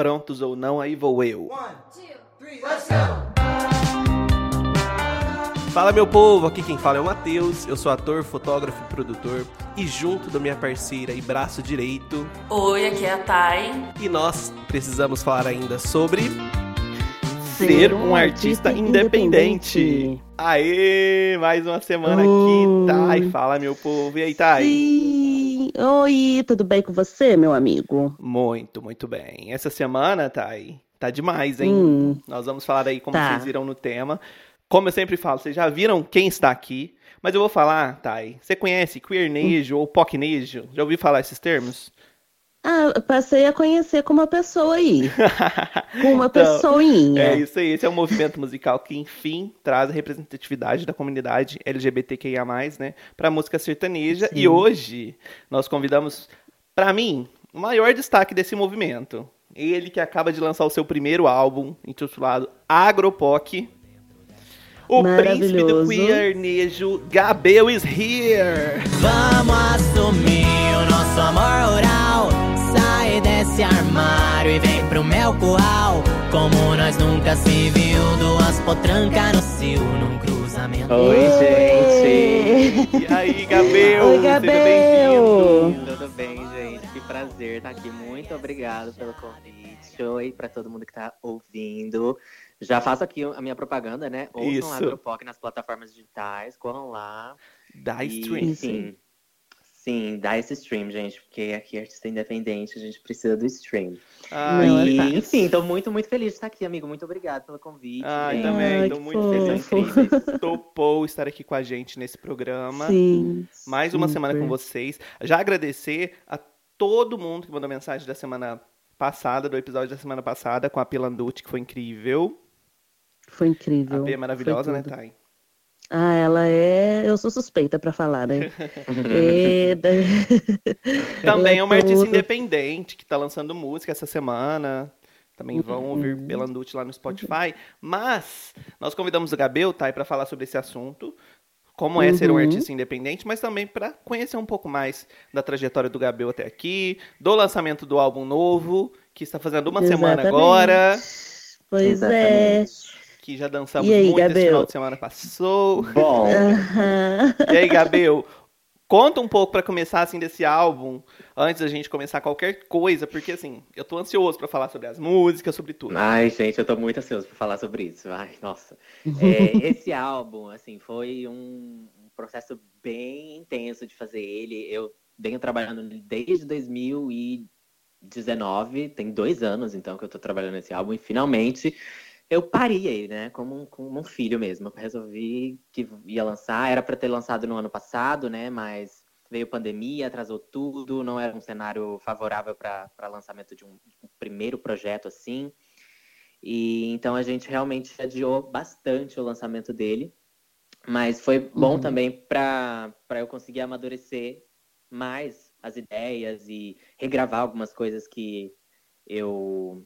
Prontos ou não, aí vou eu. One, two, three, let's go! Fala meu povo, aqui quem fala é o Matheus, eu sou ator, fotógrafo e produtor e junto da minha parceira e braço direito. Oi, aqui é a Thay. E nós precisamos falar ainda sobre ser um artista independente. independente. Aê, mais uma semana aqui, Thay. Fala meu povo, e aí Thay? Sim. Oi, tudo bem com você, meu amigo? Muito, muito bem. Essa semana, Thay, tá demais, hein? Hum, Nós vamos falar aí como tá. vocês viram no tema como eu sempre falo, vocês já viram quem está aqui, mas eu vou falar, Thay. Você conhece queernejo ou pocnejo? Já ouviu falar esses termos? Ah, passei a conhecer como uma pessoa aí. com uma então, pessoinha. É isso aí. Esse é um movimento musical que, enfim, traz a representatividade da comunidade LGBTQIA, né, para a música sertaneja. Sim. E hoje nós convidamos, para mim, o maior destaque desse movimento. Ele que acaba de lançar o seu primeiro álbum, intitulado Agropoc o príncipe do queernejo, Gabel is here. Vamos assumir o nosso amor oral. Desse armário e vem pro meu curral. Como nós nunca se viu, duas potrancas no cio, num cruzamento. Oi, gente. E aí, Gabel? Oi, Gabel. Tudo bem, gente? Que prazer estar aqui. Muito obrigado pelo convite. Oi para todo mundo que está ouvindo. Já faço aqui a minha propaganda, né? Ouçam Isso. Agropoc nas plataformas digitais, corram lá. Dá stream. Sim, sim, dá esse stream, gente, porque aqui é artista independente, a gente precisa do stream. Ah, e, é enfim, tô muito, muito feliz de estar aqui, amigo. Muito obrigado pelo convite. Ah, também, tô muito feliz. Topou estar aqui com a gente nesse programa. Sim. Mais uma semana com vocês. Já agradecer a todo mundo que mandou mensagem da semana passada, do episódio da semana passada, com a Pilanducci, que foi incrível. Foi incrível. A Bia é maravilhosa, né, Thay? Ah, ela é. Eu sou suspeita para falar, né? é... Também é uma artista independente que tá lançando música essa semana. Também vão uhum. ouvir Pelanducci lá no Spotify. Mas nós convidamos o Gabel, Thay, para falar sobre esse assunto. Como é uhum. ser um uhum. artista independente, mas também para conhecer um pouco mais da trajetória do Gabel até aqui, do lançamento do álbum novo, que está fazendo uma Exatamente. semana agora. Pois é. Exatamente. é que já dançamos aí, muito Gabel? esse final de semana passou. Bom. e aí, Gabel, conta um pouco para começar assim desse álbum, antes da gente começar qualquer coisa, porque assim, eu tô ansioso para falar sobre as músicas, sobre tudo. Ai, gente, eu tô muito ansioso para falar sobre isso. Ai, nossa. É, esse álbum, assim, foi um processo bem intenso de fazer ele. Eu venho trabalhando desde 2019, tem dois anos então que eu tô trabalhando nesse álbum e finalmente eu parei, né? Como um, como um filho mesmo. Eu resolvi que ia lançar. Era para ter lançado no ano passado, né? Mas veio pandemia, atrasou tudo. Não era um cenário favorável para lançamento de um, um, primeiro projeto assim. E então a gente realmente adiou bastante o lançamento dele. Mas foi bom uhum. também para eu conseguir amadurecer mais as ideias e regravar algumas coisas que eu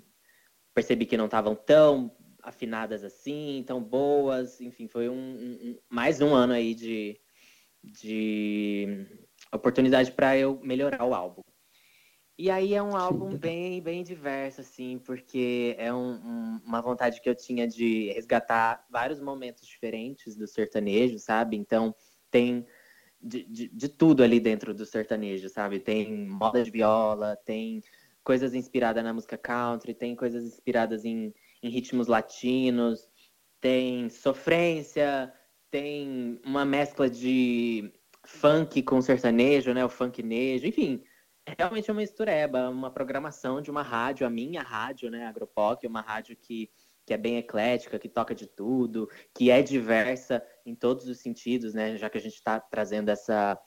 percebi que não estavam tão afinadas assim, tão boas. Enfim, foi um, um mais um ano aí de, de oportunidade para eu melhorar o álbum. E aí é um álbum bem, bem diverso, assim, porque é um, um, uma vontade que eu tinha de resgatar vários momentos diferentes do sertanejo, sabe? Então tem de, de, de tudo ali dentro do sertanejo, sabe? Tem moda de viola, tem coisas inspiradas na música country, tem coisas inspiradas em em ritmos latinos, tem sofrência, tem uma mescla de funk com sertanejo, né? O funknejo, enfim. Realmente é uma mistureba, uma programação de uma rádio, a minha rádio, né? Agropoc, uma rádio que, que é bem eclética, que toca de tudo, que é diversa em todos os sentidos, né? Já que a gente está trazendo essa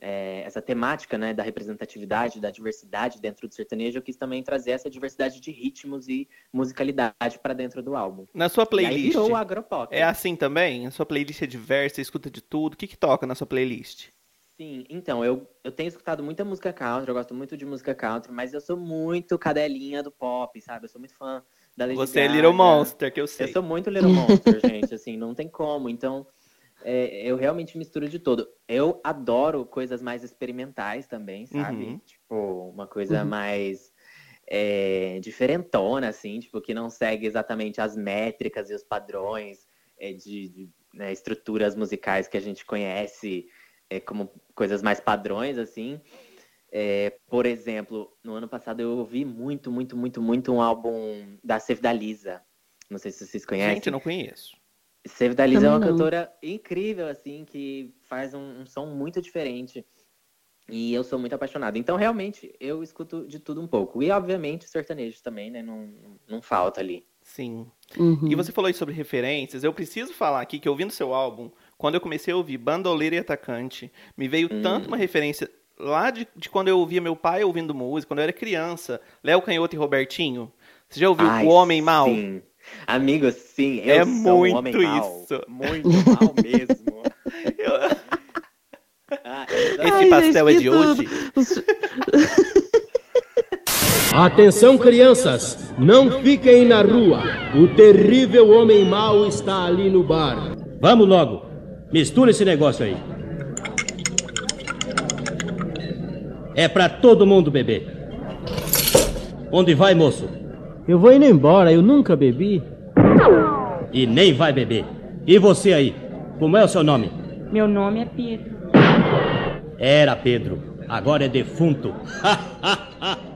é, essa temática né, da representatividade, da diversidade dentro do sertanejo, eu quis também trazer essa diversidade de ritmos e musicalidade para dentro do álbum. Na sua playlist. o agropop. É assim também? A sua playlist é diversa, escuta de tudo. O que, que toca na sua playlist? Sim, então, eu, eu tenho escutado muita música country, eu gosto muito de música country, mas eu sou muito cadelinha do pop, sabe? Eu sou muito fã da Lady Você Gaga. é Little Monster, que eu sei. Eu sou muito Little Monster, gente, assim, não tem como. Então, é, eu realmente misturo de todo. Eu adoro coisas mais experimentais também, sabe? Uhum. Tipo, uma coisa uhum. mais é, diferentona, assim, tipo, que não segue exatamente as métricas e os padrões é, de, de né, estruturas musicais que a gente conhece é, como coisas mais padrões, assim. É, por exemplo, no ano passado eu ouvi muito, muito, muito, muito um álbum da Save da Lisa. Não sei se vocês conhecem. Gente, eu não conheço. Save da é uma não. cantora incrível, assim, que faz um, um som muito diferente. E eu sou muito apaixonado. Então, realmente, eu escuto de tudo um pouco. E, obviamente, sertanejo também, né? Não, não falta ali. Sim. Uhum. E você falou aí sobre referências. Eu preciso falar aqui que ouvindo seu álbum, quando eu comecei a ouvir Bandoleira e Atacante, me veio Hum. tanto uma referência lá de, de quando eu ouvia meu pai ouvindo música, quando eu era criança, Léo Canhoto e Robertinho. Você já ouviu Ai, O Homem Mal? Sim. Amigo, sim. Eu É sou muito um homem mal. isso. Muito mal mesmo. Eu- Ah, Esse Ai, pastel é de que hoje? Atenção, crianças! Não fiquem na rua. O terrível homem mau está ali no bar. Vamos logo. Mistura esse negócio aí. É pra todo mundo beber. Onde vai, moço? Eu vou indo embora, eu nunca bebi. E nem vai beber. E você aí? Como é o seu nome? Meu nome é Pedro. Era Pedro. Agora é defunto.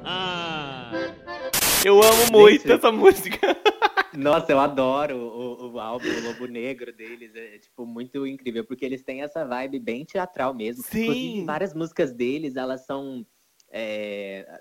Eu amo muito essa música. Nossa, eu adoro o, o álbum o Lobo Negro deles. É, tipo, muito incrível, porque eles têm essa vibe bem teatral mesmo. Sim. Inclusive, várias músicas deles, elas são. É,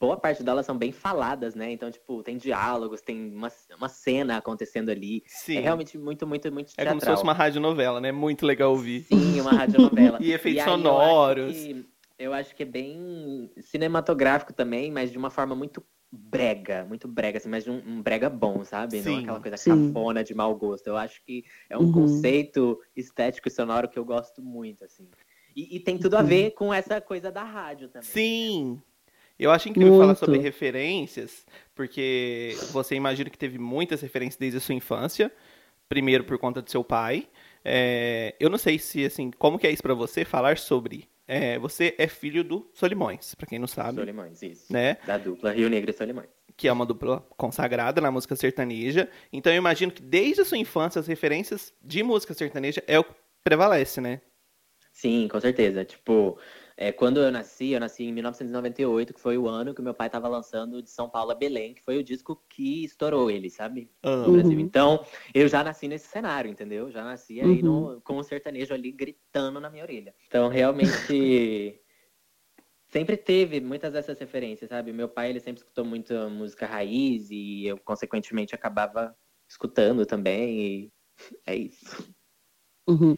boa parte delas são bem faladas, né? Então, tipo, tem diálogos, tem uma, uma cena acontecendo ali. Sim. É realmente muito, muito, muito É teatral. como se fosse uma radionovela, né? Muito legal ouvir. Sim, uma radionovela. E efeitos aí eu acho sonoros. que- Eu acho que é bem cinematográfico também, mas de uma forma muito brega, muito brega, assim, mas de um, um brega bom, sabe? Não Sim, aquela coisa sim. cafona de mau gosto. Eu acho que é um Uhum. conceito estético e sonoro que eu gosto muito, assim. E, e tem tudo a Uhum. ver com essa coisa da rádio também. Sim. Eu acho incrível falar Muito. sobre referências, porque você imagina que teve muitas referências desde a sua infância. Primeiro por conta do seu pai. É, eu não sei se, assim, como que é isso pra você falar sobre. é, você é filho do Solimões, pra quem não sabe, Solimões, isso. né? Da dupla Rio Negro e Solimões. Que é uma dupla consagrada na música sertaneja. Então eu imagino que desde a sua infância as referências de música sertaneja é o que prevalece, né? Sim, com certeza. Tipo, é, quando eu nasci, eu nasci em 1998, que foi o ano que o meu pai estava lançando de São Paulo a Belém, que foi o disco que estourou ele, sabe? No Amo. Brasil. Uhum. Então, eu já nasci nesse cenário, entendeu? Já nasci aí Uhum. no, com o sertanejo ali gritando na minha orelha. Então, realmente. Sempre teve muitas dessas referências, sabe? Meu pai, ele sempre escutou muita música raiz e eu, consequentemente, acabava escutando também. E é isso. Uhum.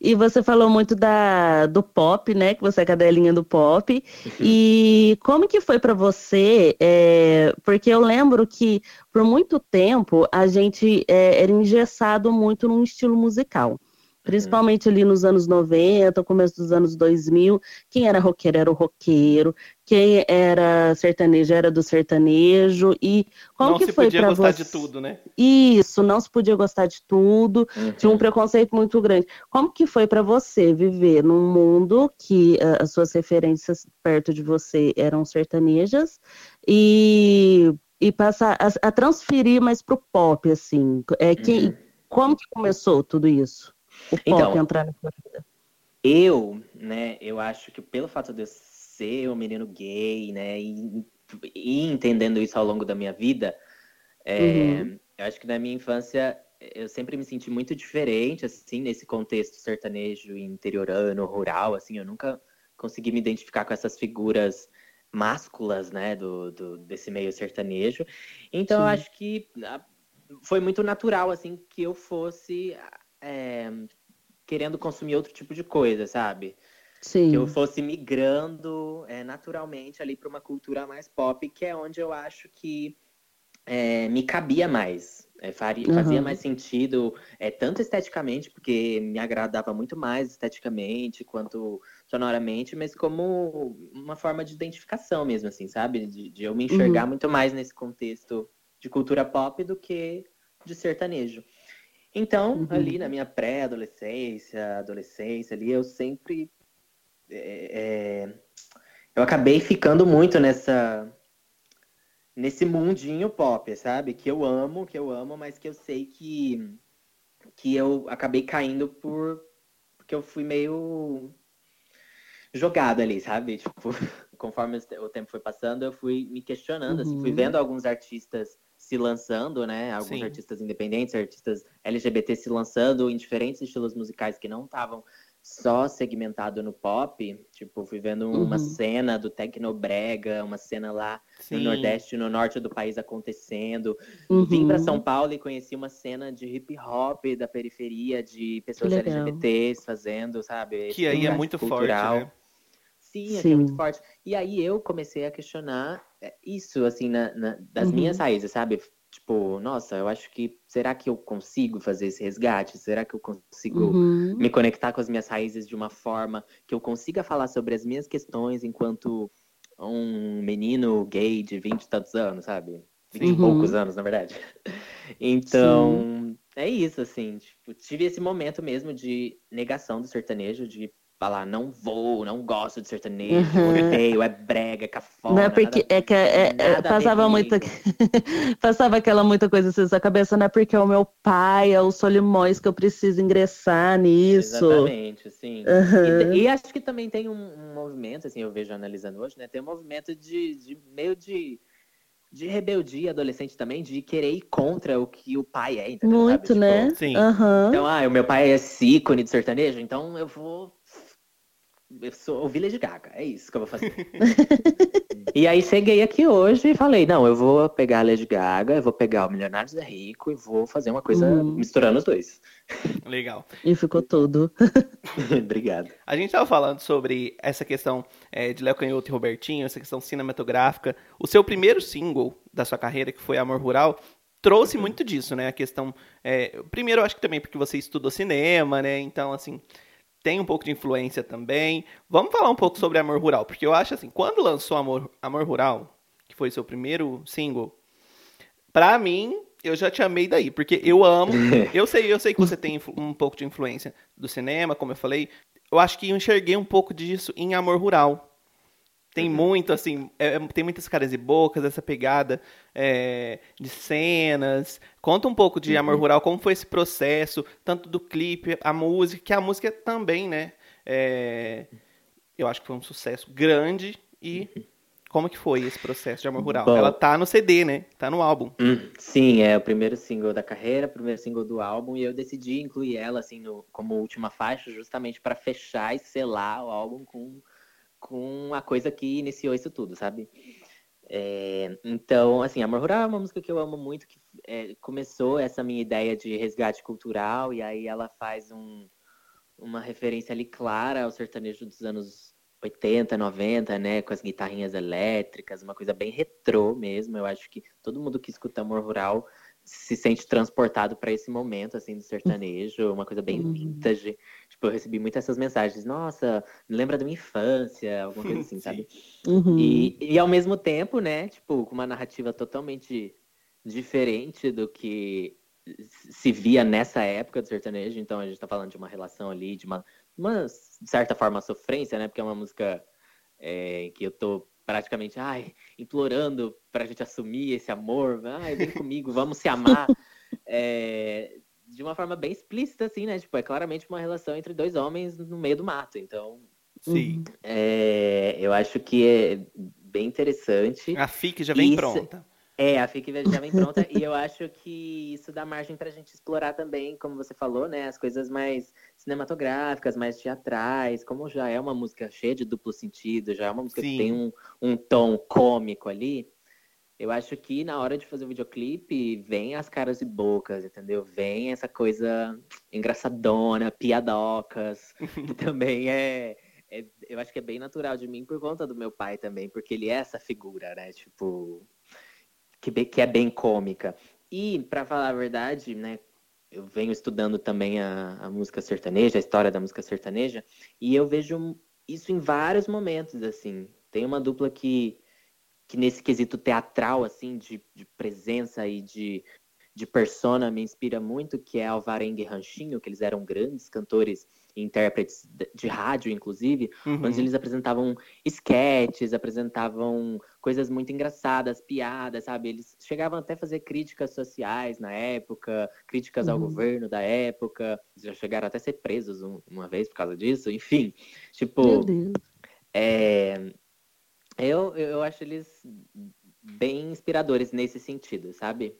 E você falou muito da, do pop, né? Que você é cadelinha do pop. E como que foi para você? é, porque eu lembro que por muito tempo a gente é, era engessado muito num estilo musical. Principalmente ali nos anos 90, começo dos anos 2000, quem era roqueiro era o roqueiro, quem era sertanejo era do sertanejo. E como não que se foi podia para gostar você? de tudo, né? Isso, não se podia gostar de tudo. Tinha um Uhum. preconceito muito grande. Como que foi para você viver num mundo que ah, as suas referências perto de você eram sertanejas e, e passar a, a transferir mais pro pop, assim? É, quem, Uhum. Como que começou tudo isso? O pop Então, entrar na sua vida? Eu, né, eu acho que pelo fato de eu ser um menino gay, né, e, e entendendo isso ao longo da minha vida, é, Uhum. eu acho que na minha infância eu sempre me senti muito diferente, assim, nesse contexto sertanejo, interiorano, rural, assim, eu nunca consegui me identificar com essas figuras másculas, né, do, do- desse meio sertanejo. Então, eu Sim. acho que ah, foi muito natural, assim, que eu fosse é, querendo consumir outro tipo de coisa, sabe? Sim. Que eu fosse migrando é, naturalmente ali para uma cultura mais pop, que é onde eu acho que é, me cabia mais. É, faria, Fazia Uhum. mais sentido, é, tanto esteticamente, porque me agradava muito mais esteticamente quanto sonoramente, mas como uma forma de identificação mesmo, assim, sabe? De, de eu me enxergar muito mais nesse contexto de cultura pop do que de sertanejo. Então, Uhum. ali na minha pré-adolescência, adolescência, ali, eu sempre. É, é, eu acabei ficando muito nessa. nesse mundinho pop, sabe? Que eu amo, que eu amo, mas que eu sei que que eu acabei caindo por porque eu fui meio jogado ali, sabe? Tipo, conforme o tempo foi passando, eu fui me questionando, uhum. assim, fui uhum. vendo alguns artistas se lançando, né? Alguns Sim. artistas independentes, artistas LGBT se lançando em diferentes estilos musicais que não estavam só segmentado no pop. Tipo, fui vendo uhum. uma cena do Tecnobrega, uma cena lá Sim. no Nordeste, no norte do país acontecendo. Uhum. Vim para São Paulo e conheci uma cena de hip hop da periferia, de pessoas LGBTs fazendo, sabe? Que aí é muito cultural. forte, né? Sim, Sim. é muito forte. E aí eu comecei a questionar é, isso, assim, na, na das uhum. minhas raízes, sabe? Tipo, nossa, eu acho que será que eu consigo fazer esse resgate? Será que eu consigo uhum. me conectar com as minhas raízes de uma forma que eu consiga falar sobre as minhas questões enquanto um menino gay de 20 e tantos anos, sabe? 20 uhum. e poucos anos, na verdade. Então, Sim. é isso, assim. Tipo, tive esse momento mesmo de negação do sertanejo, de falar, não vou, não gosto de sertanejo, uhum. odeio, é brega, é cafona. Não, é porque nada, é que é, é, passava muita passava aquela muita coisa assim na sua cabeça, não é porque é o meu pai, é o Solimões que eu preciso ingressar nisso. Exatamente, sim. Uhum. E, e, acho que também tem um, um, movimento, assim, eu vejo analisando hoje, né, tem um movimento de, de meio de de rebeldia adolescente também, de querer ir contra o que o pai é, entendeu? Muito, Sabe? né? Tipo, Sim. Uhum. Então, ah, o meu pai é esse ícone de sertanejo, então eu vou eu sou o Village Gaga, é isso que eu vou fazer. e aí cheguei aqui hoje e falei, não, eu vou pegar a Lady Gaga, eu vou pegar o Milionários é Rico e vou fazer uma coisa uhum. misturando os dois. Legal. E ficou tudo. Obrigado. A gente estava falando sobre essa questão é, de Léo Canhoto e Robertinho, essa questão cinematográfica. O seu primeiro single da sua carreira, que foi Amor Rural, trouxe muito disso, né? A questão. É, primeiro, eu acho que também porque você estudou cinema, né? Então, assim, tem um pouco de influência também. Vamos falar um pouco sobre Amor Rural, porque eu acho assim, quando lançou Amor, Amor Rural, que foi seu primeiro single, pra mim, eu já te amei daí, porque eu amo, eu sei, eu sei que você tem um pouco de influência do cinema, como eu falei, eu acho que eu enxerguei um pouco disso em Amor Rural. Tem uhum. muito, assim, é, é, tem muitas caras e bocas, essa pegada é, de cenas. Conta um pouco de uhum. Amor Rural, como foi esse processo, tanto do clipe, a música, que a música também, né? É, eu acho que foi um sucesso grande e uhum. como que foi esse processo de Amor Rural? Bom, Ela tá no CD, né? Tá no álbum. Hum, sim, é o primeiro single da carreira, o primeiro single do álbum, e eu decidi incluir ela, assim, no, como última faixa, justamente para fechar e selar o álbum com com a coisa que iniciou isso tudo, sabe? É, então, assim, Amor Rural é uma música que eu amo muito, que é, começou essa minha ideia de resgate cultural, e aí ela faz um, uma referência ali clara ao sertanejo dos anos 80, 90, né, com as guitarrinhas elétricas, uma coisa bem retrô mesmo. Eu acho que todo mundo que escuta Amor Rural se sente transportado para esse momento assim do sertanejo, uma coisa bem uhum. vintage. Tipo, eu recebi muitas essas mensagens, nossa, me lembra da minha infância, alguma coisa assim, sabe? Uhum. E, e ao mesmo tempo, né, tipo, com uma narrativa totalmente diferente do que se via nessa época do sertanejo, então a gente tá falando de uma relação ali, de uma, uma certa forma, sofrência, né? Porque é uma música é, que eu tô praticamente, ai, implorando pra gente assumir esse amor, ai, vem comigo, vamos se amar. É, de uma forma bem explícita, assim, né? Tipo, é claramente uma relação entre dois homens no meio do mato. Então, sim. É, eu acho que é bem interessante. A FIC já vem Isso... pronta. É, a FIC já vem pronta e eu acho que isso dá margem para a gente explorar também, como você falou, né, as coisas mais cinematográficas, mais teatrais, como já é uma música cheia de duplo sentido, já é uma música Sim. que tem um, um tom cômico ali. Eu acho que na hora de fazer o videoclipe, vem as caras e bocas, entendeu? Vem essa coisa engraçadona, piadocas, que também é, é, Eu acho que é bem natural de mim por conta do meu pai também, porque ele é essa figura, né? Tipo, que, que é bem cômica. E, para falar a verdade, né, eu venho estudando também a, a, música sertaneja, a história da música sertaneja, e eu vejo isso em vários momentos, assim. Tem uma dupla que, que nesse quesito teatral, assim, de, de presença e de, de persona, me inspira muito, que é Alvarenga e Ranchinho, que eles eram grandes cantores e intérpretes de rádio, inclusive, uhum. onde eles apresentavam sketches, apresentavam coisas muito engraçadas, piadas, sabe? Eles chegavam até a fazer críticas sociais na época, críticas ao Uhum. governo da época, já chegaram até a ser presos um- uma vez por causa disso, enfim. Meu Tipo, Deus. é, eu, eu acho eles bem inspiradores nesse sentido, sabe?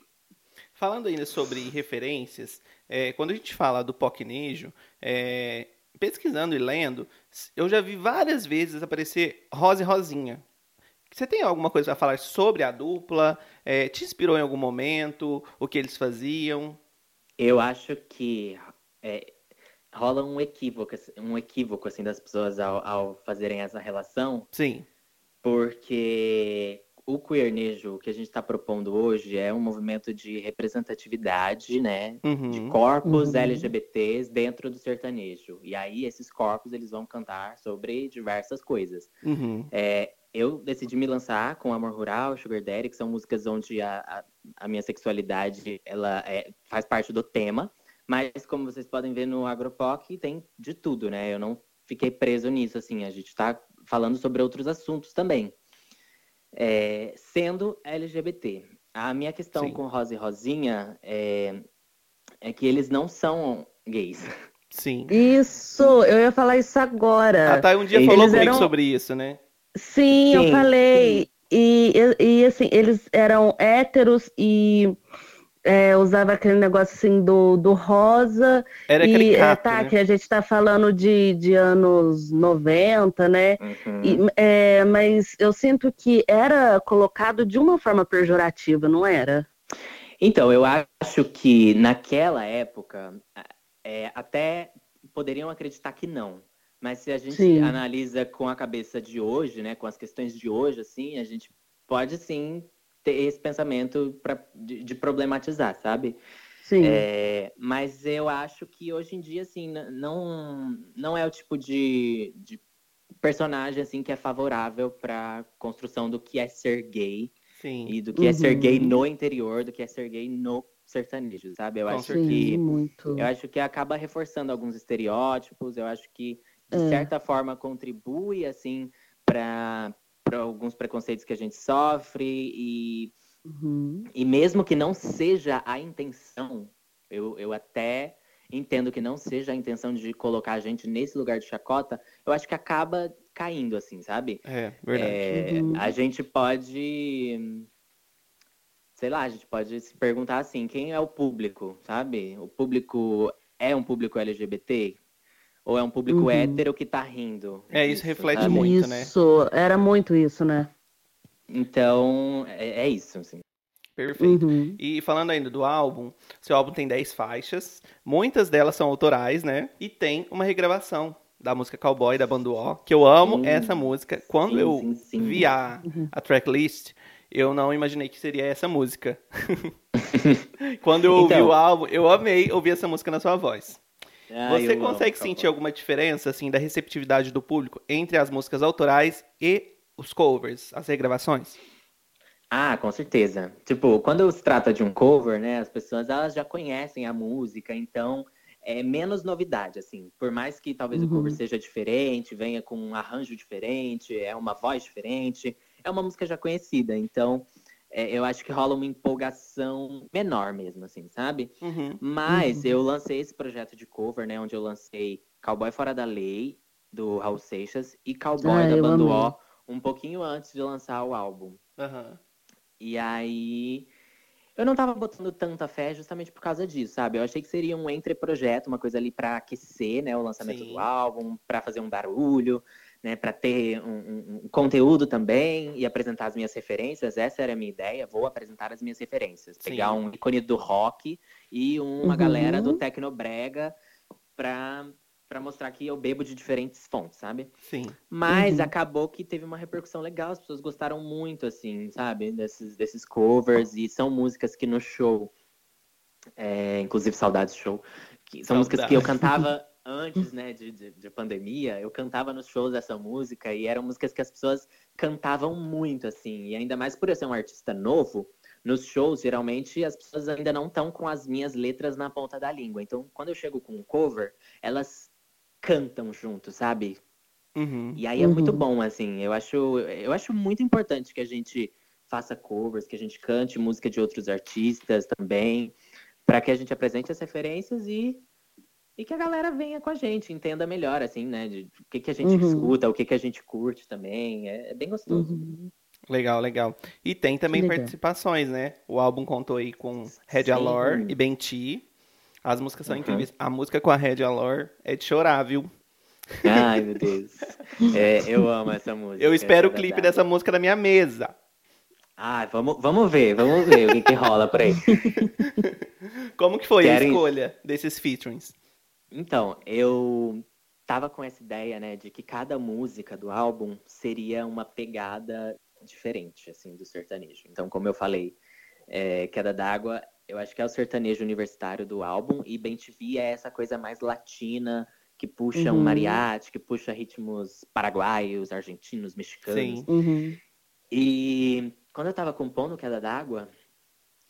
Falando ainda sobre referências, é, quando a gente fala do Pocnejo, é, pesquisando e lendo, eu já vi várias vezes aparecer Rosa e Rosinha. Você tem alguma coisa a falar sobre a dupla? É, te inspirou em algum momento? O que eles faziam? Eu acho que é, rola um equívoco, assim- um equívoco assim das pessoas ao, ao fazerem essa relação, Sim. porque o queernejo que a gente está propondo hoje é um movimento de representatividade, né? De Uhum. corpos Uhum. LGBTs dentro do sertanejo. E aí esses corpos eles vão cantar sobre diversas coisas. Uhum. É, eu decidi me lançar com Amor Rural, Sugar Daddy, que são músicas onde a, a, a minha sexualidade ela é- faz parte do tema. Mas como vocês podem ver no Agropoc, tem de tudo, né? Eu não fiquei preso nisso, assim. A gente está falando sobre outros assuntos também. É, sendo LGBT. A minha questão Sim. com Rosa e Rosinha é, é que eles não são gays. Sim. Isso, eu ia falar isso agora. A Thay um dia Eles falou comigo eram- sobre isso, né? Sim, eu Sim, falei. E, e, e, assim, eles eram héteros e é, usava aquele negócio assim do, do rosa. Era e é, tá, né? que a gente tá falando de, de anos 90, né? Uhum. E, é, mas eu sinto que era colocado de uma forma pejorativa, não era? Então, eu acho que naquela época, é, até poderiam acreditar que não. Mas se a gente Sim. analisa com a cabeça de hoje, né, com as questões de hoje, assim, a gente pode sim ter esse pensamento pra, de, de problematizar, sabe? Sim. É, mas eu acho que hoje em dia, assim, não, não é o tipo de, de personagem assim que é favorável para construção do que é ser gay Sim. e do que é ser Uhum. gay no interior, do que é ser gay no sertanejo, sabe? Eu Com acho certeza. que Sim, eu acho que acaba reforçando alguns estereótipos, eu acho que de É. certa forma contribui assim para para alguns preconceitos que a gente sofre e Uhum. e mesmo que não seja a intenção, eu, eu até entendo que não seja a intenção de colocar a gente nesse lugar de chacota, eu acho que acaba caindo, assim, sabe? É, verdade. É, Uhum. A gente pode. Sei lá, a gente pode se perguntar assim: quem é o público, sabe? O público é um público LGBT? Ou é um público Uhum. hétero que tá rindo? É, isso disso, reflete sabe? muito, né? Isso, era muito isso, né? Então, é, é isso, assim. Perfeito. Uhum. E falando ainda do álbum, seu álbum tem 10 faixas, muitas delas são autorais, né? E tem uma regravação da música Cowboy da Banda O, que eu amo Sim. essa música. Quando Sim, eu sim, sim. vi a, a tracklist, eu não imaginei que seria essa música. Quando eu ouvi Então. o álbum, eu amei ouvir essa música na sua voz. Ah, Você amo consegue Cowboy. sentir alguma diferença assim da receptividade do público entre as músicas autorais e os covers, as regravações? Ah, com certeza. Tipo, quando se trata de um cover, né, as pessoas elas já conhecem a música, então é menos novidade, assim. Por mais que talvez o Uhum. cover seja diferente, venha com um arranjo diferente, é uma voz diferente, é uma música já conhecida. Então, é, eu acho que rola uma empolgação menor mesmo, assim, sabe? Uhum. Mas eu lancei esse projeto de cover, né, onde eu lancei Cowboy Fora da Lei, do Raul Seixas, e Cowboy Ah, da Bando. O, um pouquinho antes de lançar o álbum. Aham. E aí. Eu não tava botando tanta fé justamente por causa disso, sabe? Eu achei que seria um entre-projeto, uma coisa ali pra aquecer, né, o lançamento Sim. do álbum, pra fazer um barulho, né, para ter um, um- um conteúdo também e apresentar as minhas referências. Essa era a minha ideia. Vou apresentar as minhas referências, Sim. pegar um ícone do rock e uma Uhum. galera do tecnobrega pra para mostrar que eu bebo de diferentes fontes, sabe? Sim. Mas Uhum. acabou que teve uma repercussão legal, as pessoas gostaram muito, assim, sabe? Desses, desses covers, e são músicas que no show, é, inclusive Saudades Show, que são músicas que eu cantava antes, né, de, de, de pandemia, eu cantava nos shows essa música, e eram músicas que as pessoas cantavam muito, assim, e ainda mais por eu ser um artista novo, nos shows, geralmente, as pessoas ainda não estão com as minhas letras na ponta da língua. Então, quando eu chego com um cover, elas cantam junto, sabe? Uhum. E aí é Uhum. muito bom, assim. Eu acho, eu acho muito importante que a gente faça covers, que a gente cante música de outros artistas também, para que a gente apresente as referências e, e que a galera venha com a gente, entenda melhor, assim, né? De, o que, que a gente Uhum. escuta, o que, que a gente curte também. É, é bem gostoso. Uhum. Legal, legal. E tem também Legal. participações, né? O álbum contou aí com Red. Alor e Benti. As músicas são Uhum. incríveis. A música com a Red Alor é de chorar, viu? Ai, meu Deus. É, eu amo essa música. Eu espero o clipe dessa música na minha mesa. Ah, vamos, vamos ver, vamos ver o que, que rola por aí. Como que foi a Querem- escolha desses featurings? Então, eu tava com essa ideia, né, de que cada música do álbum seria uma pegada diferente, assim, do sertanejo. Então, como eu falei, é, Queda d'Água, eu acho que é o sertanejo universitário do álbum, e Bem TV é essa coisa mais latina, que puxa um Uhum. mariachi, que puxa ritmos paraguaios, argentinos, mexicanos. Sim. Uhum. E quando eu tava compondo Queda d'Água,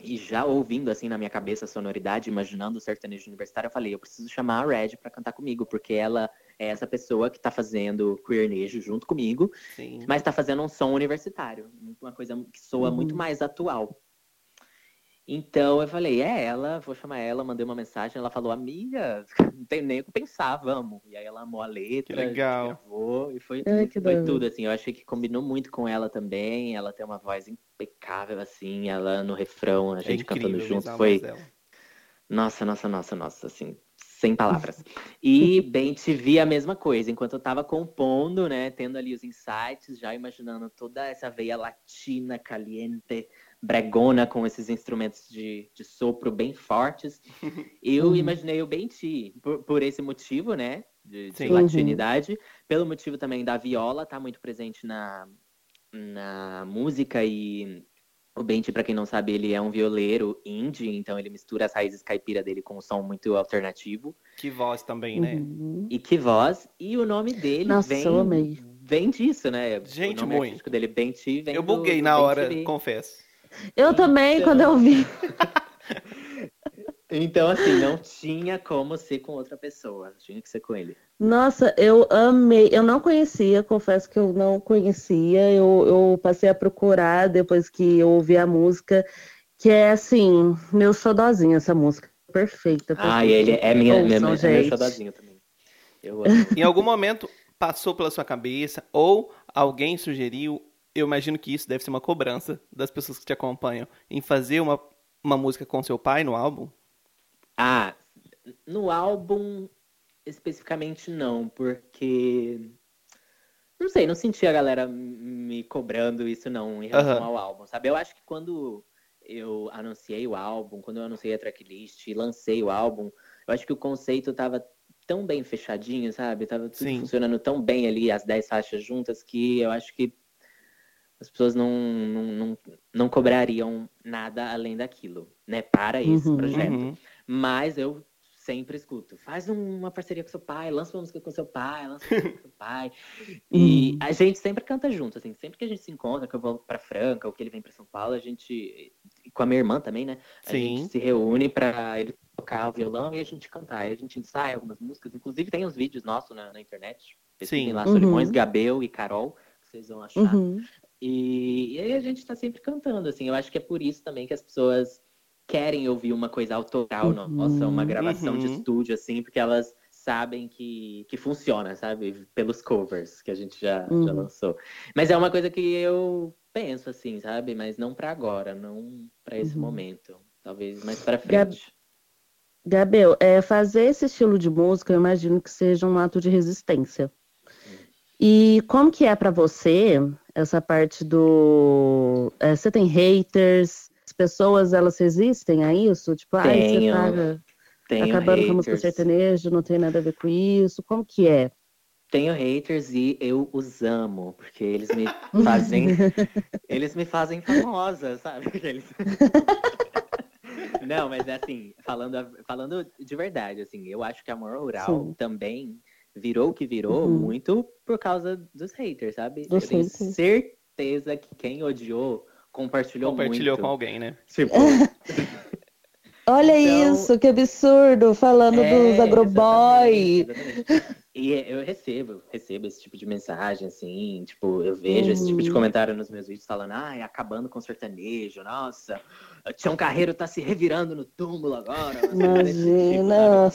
e já ouvindo assim na minha cabeça a sonoridade, imaginando o sertanejo universitário, eu falei, eu preciso chamar a Red pra cantar comigo, porque ela é essa pessoa que tá fazendo queernejo junto comigo, Sim. mas tá fazendo um som universitário, uma coisa que soa Uhum. muito mais atual. Então eu falei, é ela, vou chamar ela, mandei uma mensagem, ela falou, amiga, não tem nem o que pensar, vamos. E aí ela amou a letra, Que legal. gravou, e foi, Ai, foi tudo, assim, eu achei que combinou muito com ela também, ela tem uma voz impecável, assim, ela no refrão, a É gente cantando incrível junto, mesmo a foi, nossa, nossa, nossa, nossa, assim, sem palavras. E bem te vi a mesma coisa, enquanto eu tava compondo, né, tendo ali os insights, já imaginando toda essa veia latina, caliente, bregona, com esses instrumentos de, de sopro bem fortes. Eu Uhum. imaginei o Benti, por, por esse motivo, né, de, de latinidade, pelo motivo também da viola, tá muito presente na, na música e o Benti, pra quem não sabe, ele é um violeiro indie, então ele mistura as raízes caipira dele com um som muito alternativo. Que voz também, né? Uhum. E que voz, e o nome dele Nossa, vem, eu amei. vem disso, né? Gente, o nome muito. dele, Benti, vem Eu do- buguei do na Bem hora, confesso. Eu também, Então- quando eu vi. Então, assim, não tinha como ser com outra pessoa, tinha que ser com ele. Nossa, eu amei. Eu não conhecia, confesso que eu não conhecia. Eu, eu passei a procurar depois que eu ouvi a música, que é assim, meu xodozinho essa música. Perfeita. Ah, perfeita. e ele é minha, minha, Ouçam, minha, meu gente. xodozinho também. Eu amo. Em algum momento passou pela sua cabeça ou alguém sugeriu, eu imagino que isso deve ser uma cobrança das pessoas que te acompanham, em fazer uma, uma música com seu pai no álbum? Ah, no álbum especificamente não, porque não sei, não senti a galera me cobrando isso não em relação Aham. ao álbum, sabe? Eu acho que quando eu anunciei o álbum, quando eu anunciei a tracklist e lancei o álbum, eu acho que o conceito tava tão bem fechadinho, sabe? Tava tudo Sim. funcionando tão bem ali, as 10 faixas juntas, que eu acho que as pessoas não, não, não, não cobrariam nada além daquilo, né? Para esse Uhum. projeto. Uhum. Mas eu sempre escuto. Faz um- uma parceria com seu pai, lança uma música com seu pai, lança uma música com seu pai. E Uhum. a gente sempre canta junto, assim. Sempre que a gente se encontra, que eu vou pra Franca, ou que ele vem pra São Paulo, a gente... Com a minha irmã também, né? A Sim. gente se reúne pra ele tocar o violão e a gente cantar. A gente ensaia algumas músicas. Inclusive tem uns vídeos nossos na, na internet. Pesquisem Sim. lá, Uhum. Solimões, Gabel e Carol, que vocês vão achar. Uhum. E, e aí a gente tá sempre cantando, assim. Eu acho que é por isso também que as pessoas querem ouvir uma coisa autoral, Uhum. nossa, uma gravação de Uhum. estúdio, assim, porque elas sabem que, que funciona, sabe? Pelos covers que a gente já, já Uhum. lançou. Mas é uma coisa que eu penso, assim, sabe? Mas não pra agora, não pra esse Uhum. momento. Talvez mais pra Gab- frente. Gabriel, é, fazer esse estilo de música, eu imagino que seja um ato de resistência. E como que é pra você essa parte do... é, você tem haters? As pessoas, elas resistem a isso? Tipo, ai, você Tenho. tá, tá Tenho acabando com a música haters. sertaneja, não tem nada a ver com isso. Como que é? Tenho haters e eu os amo, porque eles me fazem. eles me fazem famosa, sabe? Eles... Não, mas é assim, falando, falando de verdade, assim, eu acho que Amor Rural Sim. também virou o que virou Uhum. muito por causa dos haters, sabe? Dos eu tenho haters. certeza que quem odiou compartilhou, Compartilhou muito. com alguém, né? Tipo, Olha Então- isso, que absurdo, falando É, dos agroboy. exatamente, exatamente. E eu recebo, recebo esse tipo de mensagem, assim, tipo, eu vejo esse tipo de Uhum. comentário nos meus vídeos falando, ai, acabando com o sertanejo, nossa, o Tião Carreiro tá se revirando no túmulo agora. desse tipo, Imagina.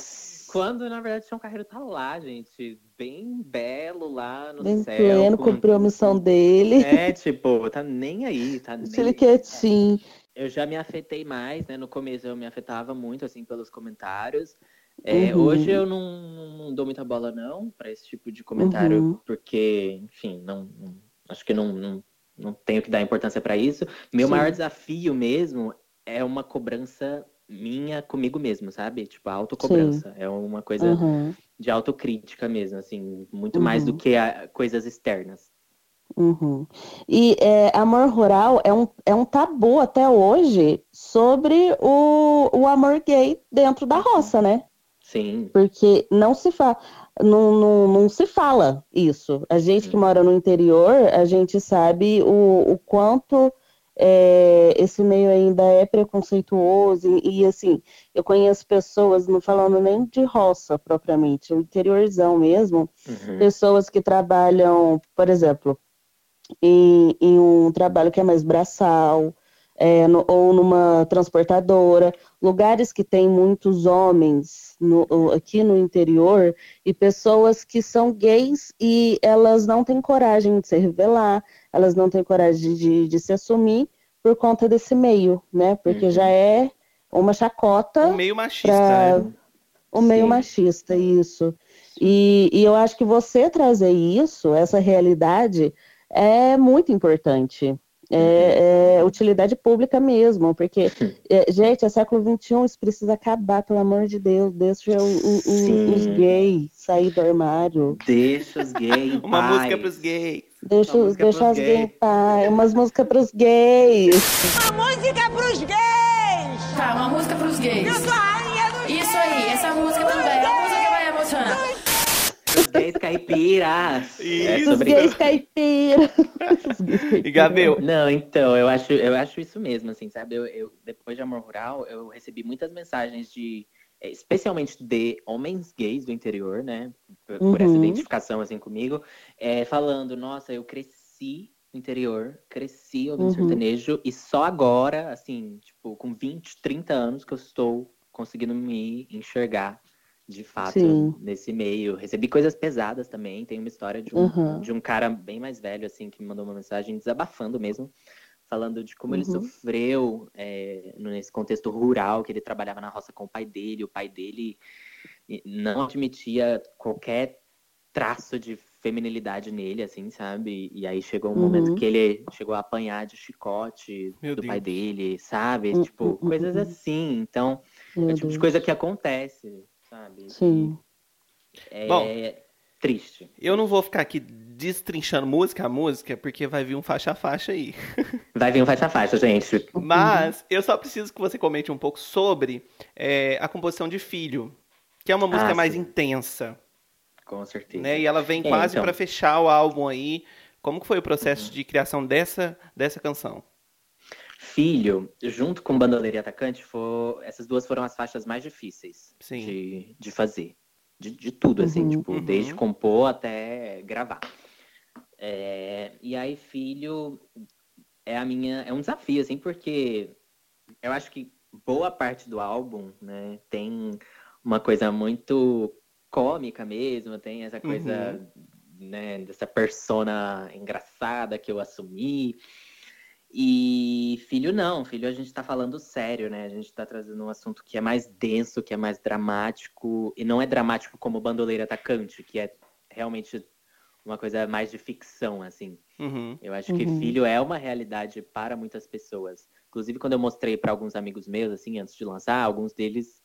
Quando, na verdade, o Tião Carreiro tá lá, gente, bem belo lá no Bem céu. pleno, com- cumpriu a missão dele. É, tipo, tá nem aí, tá nem ele quietinho. Eu já me afetei mais, né? No começo eu me afetava muito, assim, pelos comentários. É, Uhum. Hoje eu não, não dou muita bola, não, para esse tipo de comentário, Uhum. porque, enfim, não, não- acho que não, não, não tenho que dar importância para isso. Meu Sim. maior desafio mesmo é uma cobrança minha comigo mesmo, sabe? Tipo, a autocobrança. É uma coisa Uhum, de autocrítica mesmo, assim, muito mais do Uhum. que a- coisas externas. uhum. E é, amor rural é um, é um tabu até hoje sobre o, o amor gay dentro da roça, né? Sim. Porque não se fala, não, não, não se fala isso. A gente que Hum. mora no interior, a gente sabe o, o quanto é, esse meio ainda é preconceituoso e, e, assim, eu conheço pessoas, não falando nem de roça propriamente, o interiorzão mesmo, Uhum. pessoas que trabalham, por exemplo, em, em um trabalho que é mais braçal, é, no- ou numa transportadora, lugares que tem muitos homens no- aqui no interior e pessoas que são gays e elas não têm coragem de se revelar, elas não têm coragem de, de se assumir por conta desse meio, né? Porque Uhum. já é uma chacota Um meio machista, pra- né? o meio Sim. machista, isso. E, e eu acho que você trazer isso, essa realidade, é muito importante. É, é utilidade pública mesmo, porque, é, gente, é século XXI, isso precisa acabar, pelo amor de Deus. Deixa o- o- os gays sair do armário. Deixa os gays. Uma música pros gays. Deixa, Uma música deixa pros as gays gays. paz. Umas músicas pros gays. Música pros gays! Tá, uma música pros gays. Eu sou a rainha dos Isso aí, essa música também. É uma música que vai emocionar. Os gays caipiras. É Isso. Os sobre gays caipiras. Os gays E caipiras. Gabriel, Não, então, eu acho, eu acho isso mesmo, assim, sabe? Eu, eu- depois de Amor Rural, eu recebi muitas mensagens de, especialmente de homens gays do interior, né? Por, por essa Uhum. identificação, assim, comigo, eh, falando, nossa, eu cresci no interior, cresci ouvindo Uhum. sertanejo, e só agora, assim, tipo, com 20, 30 anos que eu estou conseguindo me enxergar de fato Sim. nesse meio. Recebi coisas pesadas também. Tem uma história de um, Uhum. de um cara bem mais velho, assim, que me mandou uma mensagem desabafando mesmo, falando de como ele Uhum. sofreu é, nesse contexto rural, que ele trabalhava na roça com o pai dele. O pai dele não admitia qualquer traço de feminilidade nele, assim, sabe? E aí chegou um Uhum. momento que ele chegou a apanhar de chicote Meu do pai Deus. dele, sabe? Hum, tipo, hum, hum, coisas hum. assim. Então, é Meu o tipo de Deus. coisa que acontece, sabe? Sim. É Bom. Triste. eu não vou ficar aqui destrinchando música a música, porque vai vir um faixa a faixa aí. Vai vir um faixa a faixa, gente. Mas eu só preciso que você comente um pouco sobre é, a composição de Filho, que é uma música Ah, mais sim. intensa, Com certeza. né? E ela vem É, quase então. pra fechar o álbum aí. Como que foi o processo de criação dessa, dessa canção? Filho, junto com Bandoleira e Atacante, for... essas duas foram as faixas mais difíceis de, de fazer. De, de tudo, assim, Uhum. tipo, Uhum. desde compor até gravar. É, E aí, Filho é a minha. É um desafio, assim, porque eu acho que boa parte do álbum, né, tem uma coisa muito cômica mesmo, tem essa coisa, né, dessa persona engraçada que eu assumi. E filho não, filho a gente tá falando sério, né? A gente tá trazendo um assunto que é mais denso, que é mais dramático, e não é dramático como Bandoleira Atacante, que é realmente uma coisa mais de ficção, assim. Uhum. Eu acho que Uhum. filho é uma realidade para muitas pessoas. Inclusive, quando eu mostrei para alguns amigos meus, assim, antes de lançar, alguns deles,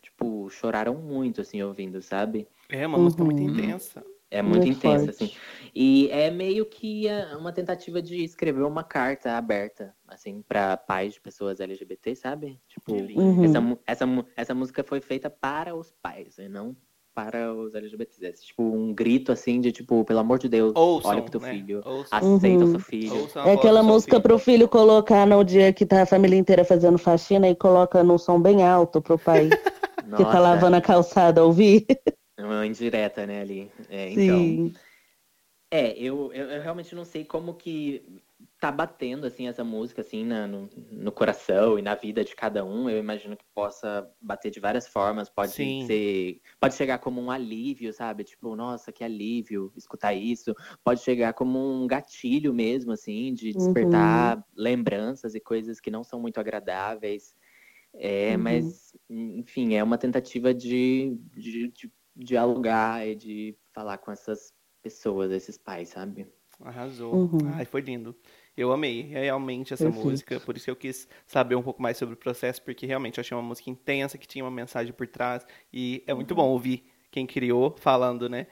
tipo, choraram muito, assim, ouvindo, sabe? É uma música muito Uhum. intensa. É muito, Muito intenso, forte. assim. E é meio que é, uma tentativa de escrever uma carta aberta, assim, para pais de pessoas LGBT, sabe? Tipo. Uhum. essa, essa, essa música foi feita para os pais, e não para os LGBTs. É tipo um grito assim de tipo, pelo amor de Deus, Ouçam, olha pro teu né? filho, Ouçam. aceita o Uhum. seu filho. Ouçam a É aquela seu música filho. pro filho colocar no dia que tá a família inteira fazendo faxina e coloca num som bem alto pro pai que tá lavando a calçada ouvir. é uma indireta, né, ali. É, então, Sim. É, eu, eu, eu realmente não sei como que tá batendo, assim, essa música, assim, na- no, no coração e na vida de cada um. Eu imagino que possa bater de várias formas. Pode Sim. ser... Pode chegar como um alívio, sabe? Tipo, nossa, que alívio escutar isso. Pode chegar como um gatilho mesmo, assim, de despertar lembranças e coisas que não são muito agradáveis. É, Uhum. mas, enfim, é uma tentativa de, de, de dialogar e de falar com essas pessoas, esses pais, sabe? Arrasou. Uhum. Ai, foi lindo. Eu amei realmente essa Perfeito. música, por isso que eu quis saber um pouco mais sobre o processo, porque realmente eu achei uma música intensa, que tinha uma mensagem por trás, e é muito Uhum. bom ouvir quem criou falando, né?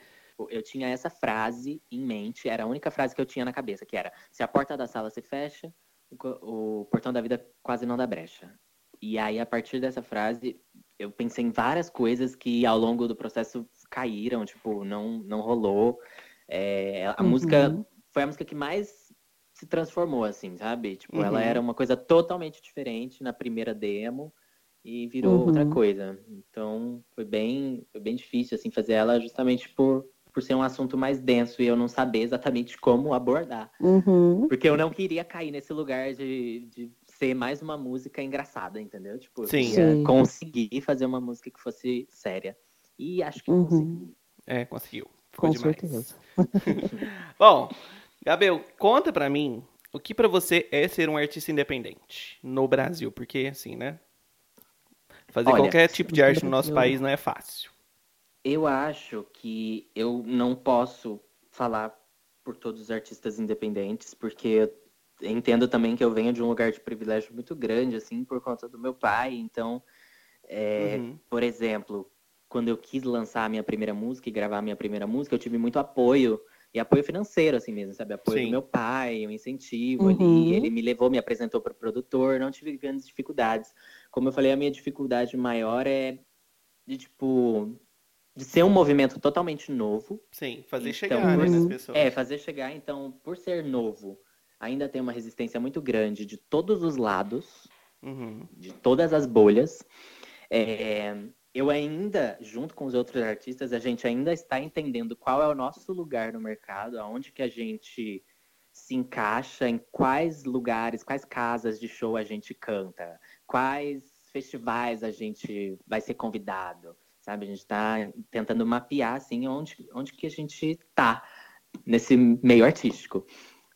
Eu tinha essa frase em mente, era a única frase que eu tinha na cabeça, que era: se a porta da sala se fecha, o, portão da vida quase não dá brecha. E aí, a partir dessa frase, eu pensei em várias coisas que ao longo do processo caíram, tipo, não, não rolou. É, a Uhum. música foi a música que mais se transformou, assim, sabe? Tipo, ela Uhum. era uma coisa totalmente diferente na primeira demo e virou outra Uhum. coisa. Então, foi bem, foi bem difícil, assim, fazer ela justamente por, por ser um assunto mais denso e eu não saber exatamente como abordar. Uhum. Porque eu não queria cair nesse lugar de, de ser mais uma música engraçada, entendeu? Tipo, Sim. Sim. conseguir fazer uma música que fosse séria. E acho que Uhum. consegui. É, conseguiu. Ficou Com demais. certeza. Bom, Gabriel, conta pra mim o que pra você é ser um artista independente no Brasil, porque assim, né? Fazer Olha, qualquer tipo de arte no nosso país não é fácil. Eu acho que eu não posso falar por todos os artistas independentes, porque eu entendo também que eu venho de um lugar de privilégio muito grande, assim, por conta do meu pai. Então, é, Uhum. por exemplo, quando eu quis lançar a minha primeira música e gravar a minha primeira música, eu tive muito apoio. E apoio financeiro, assim mesmo, sabe? Apoio Sim. do meu pai, um incentivo Uhum. ali. Ele me levou, me apresentou para o produtor, não tive grandes dificuldades. Como eu falei, a minha dificuldade maior é de, tipo, de ser um movimento totalmente novo. Sim, fazer Então, chegar, né, uhum. nas pessoas. É, fazer chegar, então, por ser novo, ainda tem uma resistência muito grande de todos os lados, Uhum. de todas as bolhas. É, eu ainda, junto com os outros artistas, a gente ainda está entendendo qual é o nosso lugar no mercado, aonde que a gente se encaixa, em quais lugares, quais casas de show a gente canta, quais festivais a gente vai ser convidado, sabe? A gente está tentando mapear, assim, onde, onde que a gente tá nesse meio artístico.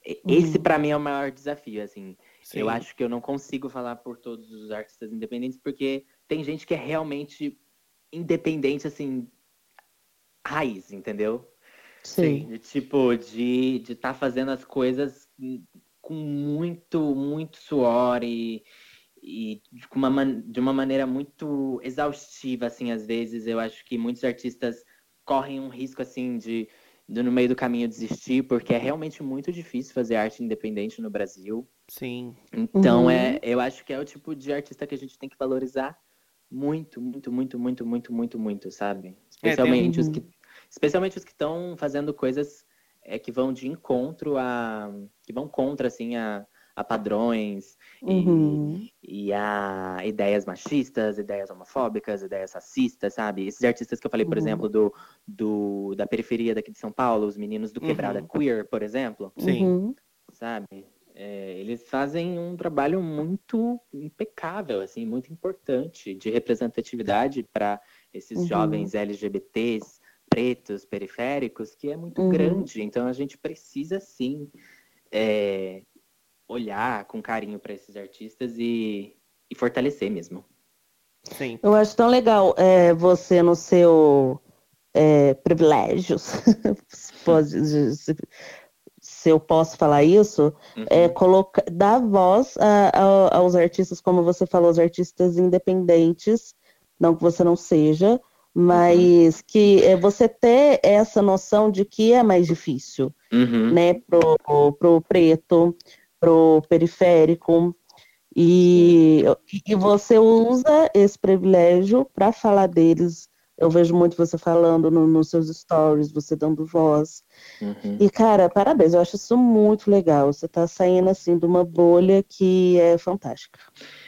E- Esse, Uhum. para mim, é o maior desafio, assim. Sim. Eu acho que eu não consigo falar por todos os artistas independentes, porque tem gente que é realmente independente, assim, raiz, entendeu? Sim. De, tipo, de estar tá fazendo as coisas com muito, muito suor e, e de, uma, de uma maneira muito exaustiva, assim, às vezes. Eu acho que muitos artistas correm um risco, assim, de, de no meio do caminho desistir, porque é realmente muito difícil fazer arte independente no Brasil. Sim. Então, Uhum. é, eu acho que é o tipo de artista que a gente tem que valorizar muito, muito, muito, muito, muito, muito, muito, sabe? Especialmente tem- os que especialmente os que estão fazendo coisas é, que vão de encontro a que vão contra assim a, a padrões e- Uhum. e, a ideias machistas, ideias homofóbicas, ideias racistas, sabe? Esses artistas que eu falei, por Uhum. exemplo, do, do da periferia daqui de São Paulo, os meninos do Quebrada Uhum. Queer, por exemplo, Sim. Uhum. sabe? É, eles fazem um trabalho muito impecável, assim, muito importante de representatividade para esses Uhum. jovens LGBTs, pretos, periféricos, que é muito Uhum. grande. Então a gente precisa sim é, olhar com carinho para esses artistas e, e fortalecer mesmo. Sim. Eu acho tão legal é, você no seu é, privilégios, se, pode- se- eu posso falar isso, Uhum. é colocar, dar voz a- a- aos artistas, como você falou, os artistas independentes, não que você não seja, mas que é, você ter essa noção de que é mais difícil, Uhum. né, pro, pro preto, pro periférico, e, e você usa esse privilégio para falar deles Eu vejo muito você falando no, nos seus stories, você dando voz. Uhum. E, cara, parabéns, eu acho isso muito legal. Você tá saindo, assim, de uma bolha que é fantástica.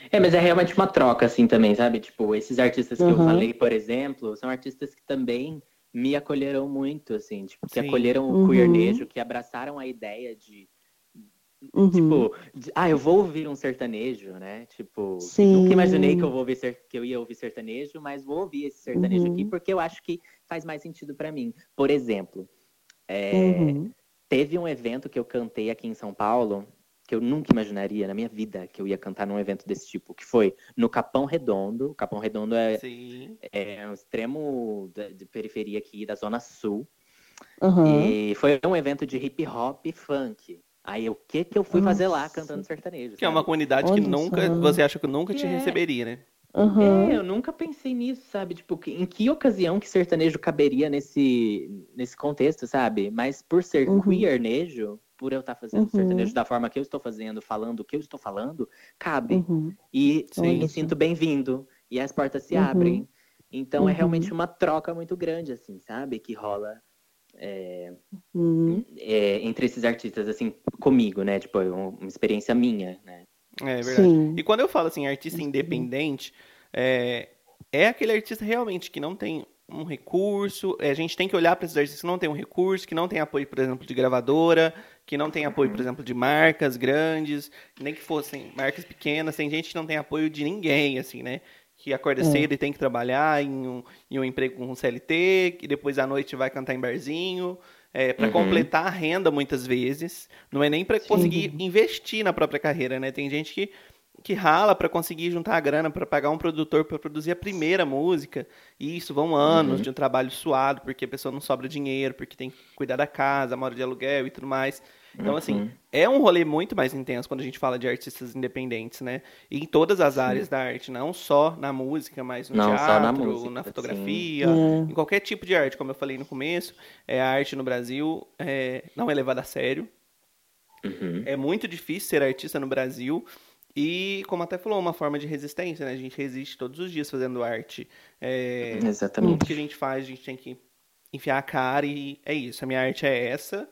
É, mas é realmente uma troca, assim, também, sabe? Tipo, esses artistas que eu Uhum. falei, por exemplo, são artistas que também me acolheram muito, assim, tipo, que Sim. acolheram o Uhum. queernejo, que abraçaram a ideia de, Uhum. tipo, de, ah, eu vou ouvir um sertanejo, né? Tipo, Sim. nunca imaginei que eu vou ouvir que eu ia ouvir sertanejo, mas vou ouvir esse sertanejo Uhum. aqui porque eu acho que faz mais sentido pra mim. Por exemplo, é, Uhum. Teve um evento que eu cantei aqui em São Paulo, que eu nunca imaginaria na minha vida que eu ia cantar num evento desse tipo, que foi no Capão Redondo. O Capão Redondo é, é um extremo da, de periferia aqui da Zona Sul. E foi um evento de hip hop e funk. Aí o que que eu fui fazer lá Nossa. cantando sertanejo? Que é uma sabe? comunidade que Olha nunca, só. você acha que nunca te É. receberia, né? Uhum. É, eu nunca pensei nisso, sabe? Tipo, que- em que ocasião que sertanejo caberia nesse, nesse contexto, sabe? Mas por ser Uhum. queernejo, por eu estar fazendo Uhum. sertanejo da forma que eu estou fazendo, falando o que eu estou falando, cabe. Uhum. E Sim. me sinto bem-vindo. E as portas se Uhum. abrem. Então é Uhum. realmente uma troca muito grande, assim, sabe? Que rola Uhum. é, entre esses artistas, assim, comigo, né? Tipo, é uma experiência minha, né? É verdade. Sim. E quando eu falo assim, artista independente, é, é aquele artista realmente que não tem um recurso. é, a gente tem que olhar para esses artistas que não tem um recurso, que não tem apoio, por exemplo, de gravadora, que não tem apoio, por exemplo, de marcas grandes, nem que fossem marcas pequenas. Tem gente que não tem apoio de ninguém, assim, né? Que acorda É. cedo e tem que trabalhar em um, em um emprego com um CLT, que depois à noite vai cantar em barzinho. É, para Uhum. completar a renda muitas vezes, não é nem para conseguir investir na própria carreira, né? Tem gente que que rala para conseguir juntar a grana para pagar um produtor para produzir a primeira música. E isso vão anos Uhum. de um trabalho suado, porque a pessoa não sobra dinheiro, porque tem que cuidar da casa, mora de aluguel e tudo mais. Então, assim, Uhum. é um rolê muito mais intenso quando a gente fala de artistas independentes, né? E em todas as áreas da arte, não só na música, mas no Não teatro, na música, na sim. fotografia, É. em qualquer tipo de arte, como eu falei no começo. É, a arte no Brasil é, não é levada a sério. Uhum. É muito difícil ser artista no Brasil. E, como até falou, uma forma de resistência, né? A gente resiste todos os dias fazendo arte. É, tudo Exatamente. que a gente faz, a gente tem que enfiar a cara e é isso. A minha arte é essa.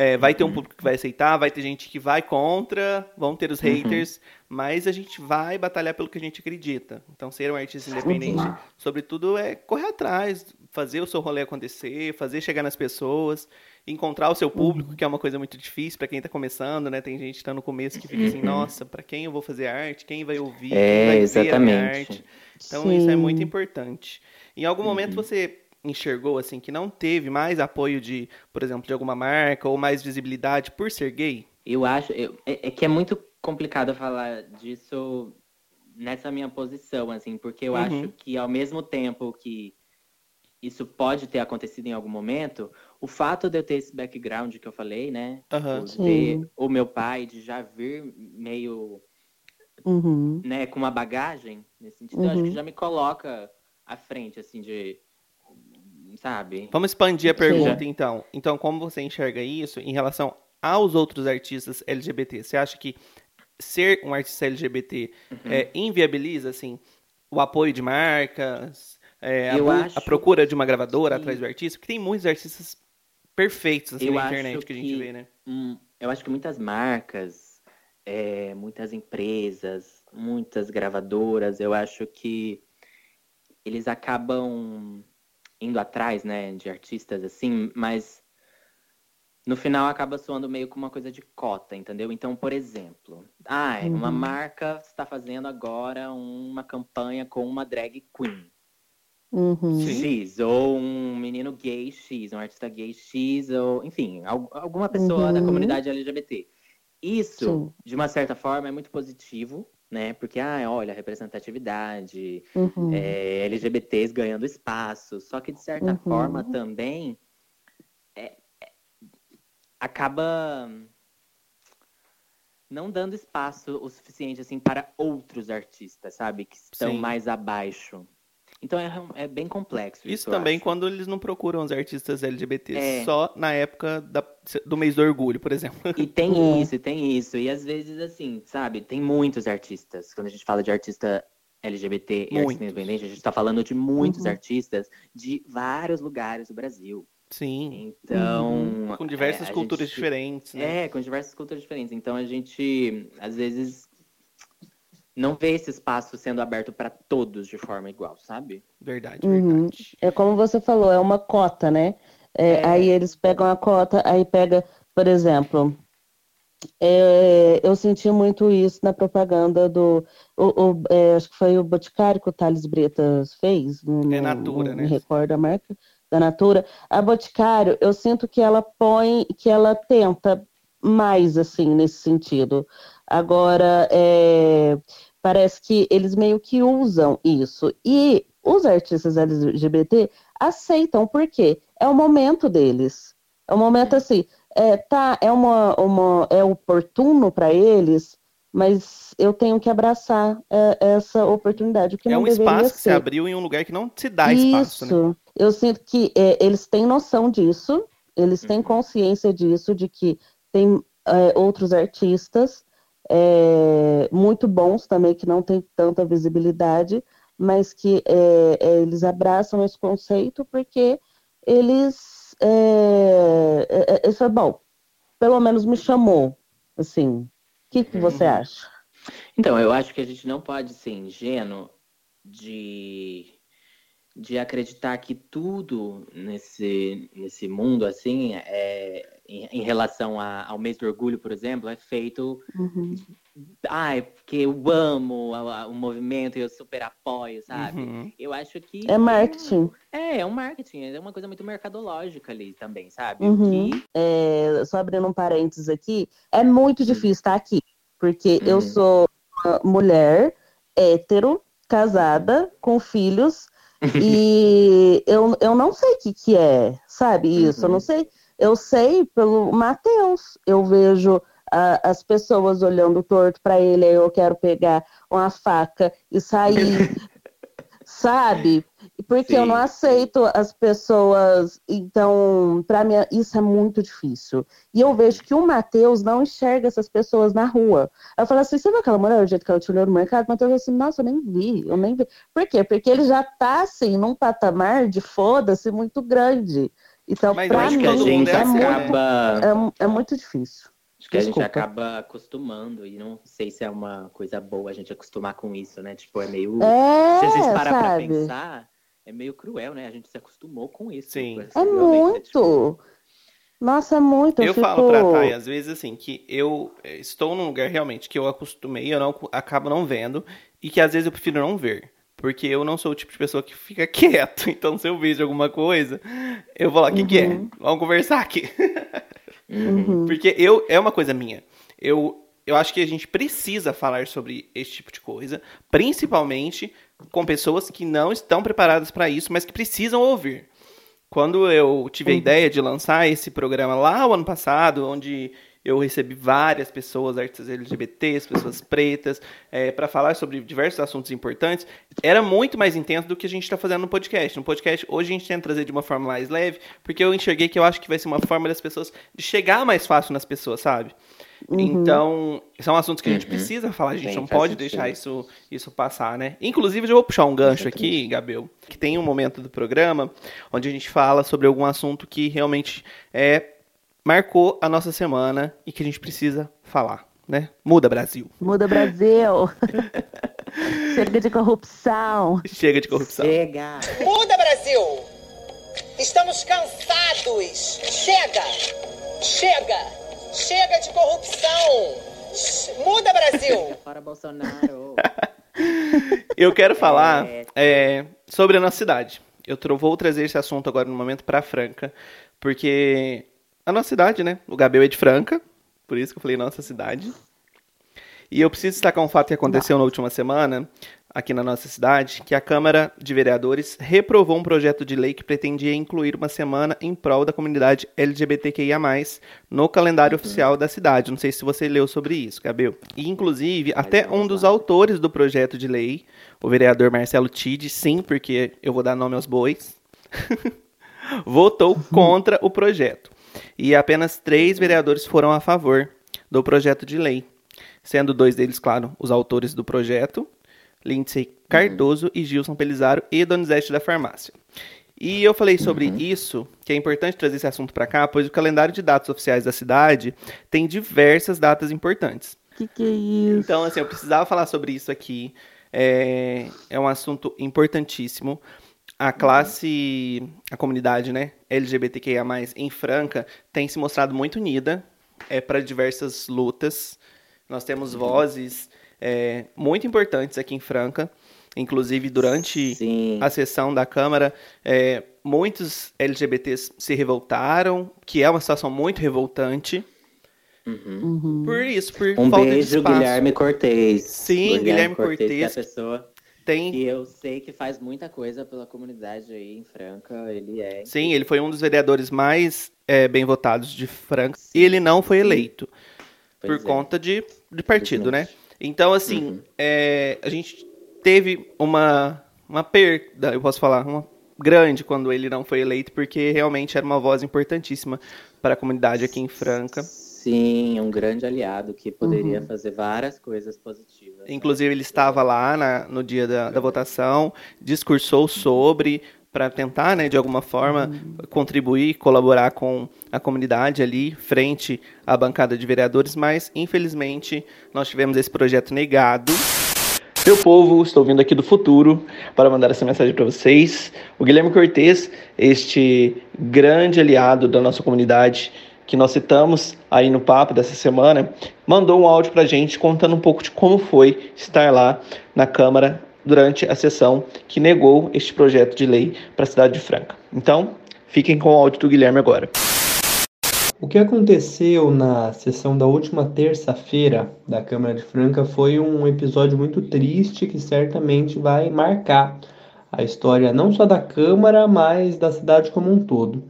É, vai ter um público que vai aceitar, vai ter gente que vai contra, vão ter os haters, mas a gente vai batalhar pelo que a gente acredita. Então, ser um artista independente, sobretudo, é correr atrás, fazer o seu rolê acontecer, fazer chegar nas pessoas, encontrar o seu público, que é uma coisa muito difícil para quem tá começando, né? Tem gente que tá no começo que fica assim, nossa, para quem eu vou fazer arte? Quem vai ouvir? Quem É, vai ver a minha exatamente. arte? Então, isso é Sim. muito importante. Em algum momento você enxergou assim que não teve mais apoio de, por exemplo, de alguma marca ou mais visibilidade por ser gay? Eu acho. eu- é, é que é muito complicado falar disso nessa minha posição, assim, porque eu Uhum. acho que ao mesmo tempo que isso pode ter acontecido em algum momento, o fato de eu ter esse background que eu falei, né? Aham. De ter o meu pai, de já vir meio, Uhum. né, com uma bagagem, nesse sentido, eu acho que Uhum. já me coloca à frente, assim, de. Sabe? Vamos expandir a Sim. pergunta então. Então, como você enxerga isso em relação aos outros artistas LGBT? Você acha que ser um artista LGBT Uhum. é, inviabiliza assim o apoio de marcas, é, a, a procura de uma gravadora que- atrás do artista? Porque tem muitos artistas perfeitos assim, Eu na internet que a gente que- vê, né? Hum, eu acho que muitas marcas, é, muitas empresas, muitas gravadoras, eu acho que eles acabam indo atrás, né, de artistas assim, mas no final acaba soando meio como uma coisa de cota, entendeu? Então, por exemplo, ah, é uma Uhum. marca está fazendo agora uma campanha com uma drag queen. Uhum. X, ou um menino gay X, um artista gay X, ou enfim, al- alguma pessoa da Uhum. comunidade LGBT. Isso, Sim. de uma certa forma, é muito positivo, né? Porque, ah, olha, representatividade, Uhum. é, LGBTs ganhando espaço. Só que, de certa Uhum. forma, também é- é- acaba não dando espaço o suficiente assim para outros artistas, sabe? Que estão Sim. mais abaixo. Então é, é bem complexo. Isso, Isso também acho. quando eles não procuram os artistas LGBTs, É. só na época da- do mês do orgulho, por exemplo. E tem É. isso, e tem isso. E às vezes, assim, sabe, tem muitos artistas. Quando a gente fala de artista LGBT e Muitos. artista independente, a gente está falando de muitos Uhum. artistas de vários lugares do Brasil. Sim. Então. Com diversas é, culturas gente- diferentes, né? É, com diversas culturas diferentes. Então a gente, às vezes, não vê esse espaço sendo aberto para todos de forma igual, sabe? Verdade, Uhum. verdade. É como você falou, é uma cota, né? É, É. Aí eles pegam a cota, aí pega, por exemplo, é, eu senti muito isso na propaganda do. o- o- é, acho que foi o Boticário que o Thales Bretas fez. não- É Natura, não né? Me recordo a marca da Natura. A Boticário, eu sinto que ela põe, que ela tenta mais, assim, nesse sentido. Agora, é, parece que eles meio que usam isso. E os artistas LGBT aceitam, por quê? É o momento deles. É um momento assim, é, tá, é uma, uma é oportuno para eles, mas eu tenho que abraçar é, essa oportunidade, que É um espaço que se abriu em um lugar que não se dá espaço, né? Isso. Eu sinto que é, eles têm noção disso, eles têm Uhum. consciência disso, de que tem é, outros artistas é, muito bons também, que não têm tanta visibilidade, mas que é, é, eles abraçam esse conceito porque eles. É, é, isso é bom. Pelo menos me chamou. Assim. O que, que você Uhum. acha? Então, eu acho que a gente não pode ser ingênuo de, de acreditar que tudo nesse, nesse mundo, assim, é, em, em relação a- ao mês do orgulho, por exemplo, é feito. Uhum. Ai, porque eu amo a- a- o movimento e eu super apoio, sabe? Uhum. Eu acho que. É marketing. É, é um marketing, é uma coisa muito mercadológica ali também, sabe? Uhum. Que- É, só abrindo um parênteses aqui, é muito difícil estar aqui, porque eu Uhum. sou uma mulher hétero, casada, com filhos, e eu, eu não sei o que, que é, sabe, isso, eu não Uhum. sei, eu sei pelo Matheus, eu vejo as pessoas olhando torto para ele, aí eu quero pegar uma faca e sair, sabe? Porque eu não Sim, aceito as pessoas. Então, para mim, isso é muito difícil. E eu vejo que o Matheus não enxerga essas pessoas na rua. Eu falo assim: você viu aquela mulher, o jeito que ela te olhou no mercado? O Matheus assim: nossa, eu nem vi, eu nem vi. Por quê? Porque ele já tá, assim, num patamar de foda-se muito grande. Então, Mas eu pra acho acho que que a mim, gente é é assim, muito, né? acaba. é, mu- é muito difícil. Acho que a gente Desculpa. acaba acostumando e não sei se é uma coisa boa a gente acostumar com isso, né? Tipo, é meio. É, se a gente parar pra pensar, é meio cruel, né? A gente se acostumou com isso. Sim. com essa É violência, tipo, muito. Nossa, é muito. Eu fico... falo pra Thay, às vezes, assim, que eu eh, estou num lugar realmente que eu acostumei, eu não acabo não vendo, e que às vezes eu prefiro não ver. Porque eu não sou o tipo de pessoa que fica quieto. Então, se eu vejo alguma coisa, eu vou lá, o que, que é? Uhum. Vamos conversar aqui. Uhum. Porque eu é uma coisa minha. Eu, eu acho que a gente precisa falar sobre esse tipo de coisa, principalmente com pessoas que não estão preparadas para isso, mas que precisam ouvir. Quando eu tive a ideia de lançar esse programa lá o ano passado, onde eu recebi várias pessoas, artistas LGBTs, pessoas pretas, para falar sobre diversos assuntos importantes, era muito mais intenso do que a gente está fazendo no podcast. No podcast, hoje a gente tenta trazer de uma forma mais leve, porque eu enxerguei que eu acho que vai ser uma forma das pessoas de chegar mais fácil nas pessoas, sabe? Uhum. Então, são assuntos que a gente Uhum. precisa falar, a gente Sim, não pode sentido. deixar isso, isso passar, né? Inclusive, eu vou puxar um gancho aqui, Gabriel, que tem um momento do programa onde a gente fala sobre algum assunto que realmente é, marcou a nossa semana e que a gente precisa falar, né? Muda, Brasil. Muda Brasil. Chega de corrupção. Chega de corrupção. Chega! Muda, Brasil! Estamos cansados! Chega! Chega! Chega de corrupção! Muda, Brasil! Fora Bolsonaro! Eu quero falar é, sobre a nossa cidade. Eu vou trazer esse assunto agora no momento pra Franca, porque a nossa cidade, né? O Gabriel é de Franca, por isso que eu falei nossa cidade. E eu preciso destacar um fato que aconteceu na última semana, aqui na nossa cidade, que a Câmara de Vereadores reprovou um projeto de lei que pretendia incluir uma semana em prol da comunidade LGBTQIA+, no calendário oficial da cidade. Não sei se você leu sobre isso, Gabriel. E, inclusive, até um dos autores do projeto de lei, o vereador Marcelo Tide, sim, porque eu vou dar nome aos bois, votou contra o projeto. E apenas três vereadores foram a favor do projeto de lei, sendo dois deles, claro, os autores do projeto, Lindsay Cardoso e Gilson Pelizaro e Donizete da Farmácia. E eu falei sobre Uhum. isso, que é importante trazer esse assunto para cá, pois o calendário de datas oficiais da cidade tem diversas datas importantes. Que que é isso? Então, assim, eu precisava falar sobre isso aqui. É, é um assunto importantíssimo. A classe, a comunidade, né, LGBTQIA+, em Franca, tem se mostrado muito unida é, para diversas lutas. Nós temos vozes é, muito importantes aqui em Franca. Inclusive, durante Sim. a sessão da Câmara, é, muitos LGBTs se revoltaram, que é uma situação muito revoltante. Uhum. Uhum. Por isso, por Um falta de beijo, espaço. Sim, Cortez. Sim, Guilherme Que é Cortez. a pessoa Tem que eu sei que faz muita coisa pela comunidade aí em Franca. Ele é. Sim, ele foi um dos vereadores mais é, bem votados de Franca e ele não foi eleito Pois por é. conta de, de partido, né? Então, assim, Uhum. é, a gente teve uma, uma perda, eu posso falar, uma grande quando ele não foi eleito, porque realmente era uma voz importantíssima para a comunidade aqui em Franca. Sim, um grande aliado que poderia Uhum. fazer várias coisas positivas. né? Inclusive, ele estava lá na- no dia da, da votação, discursou sobre, para tentar, né, de alguma forma, contribuir, colaborar com a comunidade ali, frente à bancada de vereadores, mas, infelizmente, nós tivemos esse projeto negado. Meu povo, estou vindo aqui do futuro para mandar essa mensagem para vocês. O Guilherme Cortez, este grande aliado da nossa comunidade, que nós citamos aí no papo dessa semana, mandou um áudio para a gente contando um pouco de como foi estar lá na Câmara durante a sessão que negou este projeto de lei para a cidade de Franca. Então, fiquem com o áudio do Guilherme agora. O que aconteceu na sessão da última terça-feira da Câmara de Franca foi um episódio muito triste que certamente vai marcar a história não só da Câmara, mas da cidade como um todo.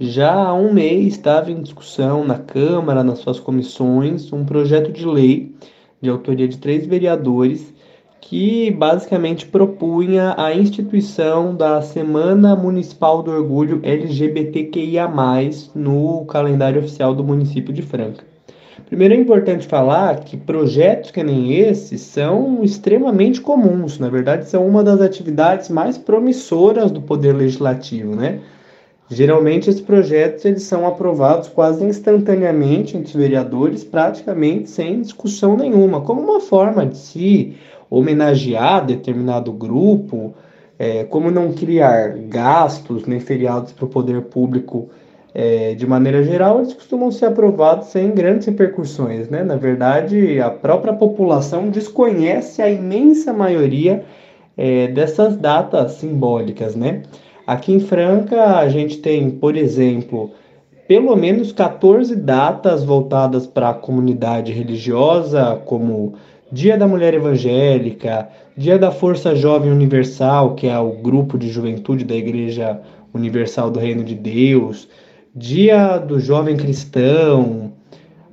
Já há um mês estava em discussão na Câmara, nas suas comissões, um projeto de lei de autoria de três vereadores que basicamente propunha a instituição da Semana Municipal do Orgulho LGBTQIA+, no calendário oficial do município de Franca. Primeiro é importante falar que projetos que nem esses são extremamente comuns, na verdade são uma das atividades mais promissoras do poder legislativo, né? Geralmente esses projetos eles são aprovados quase instantaneamente entre os vereadores, praticamente sem discussão nenhuma, como uma forma de se homenagear determinado grupo, é, como não criar gastos nem feriados para o poder público é, de maneira geral, eles costumam ser aprovados sem grandes repercussões. Né? Na verdade, a própria população desconhece a imensa maioria é, dessas datas simbólicas. Né? Aqui em Franca, a gente tem, por exemplo, pelo menos 14 datas voltadas para a comunidade religiosa, como Dia da Mulher Evangélica, Dia da Força Jovem Universal, que é o grupo de juventude da Igreja Universal do Reino de Deus, Dia do Jovem Cristão.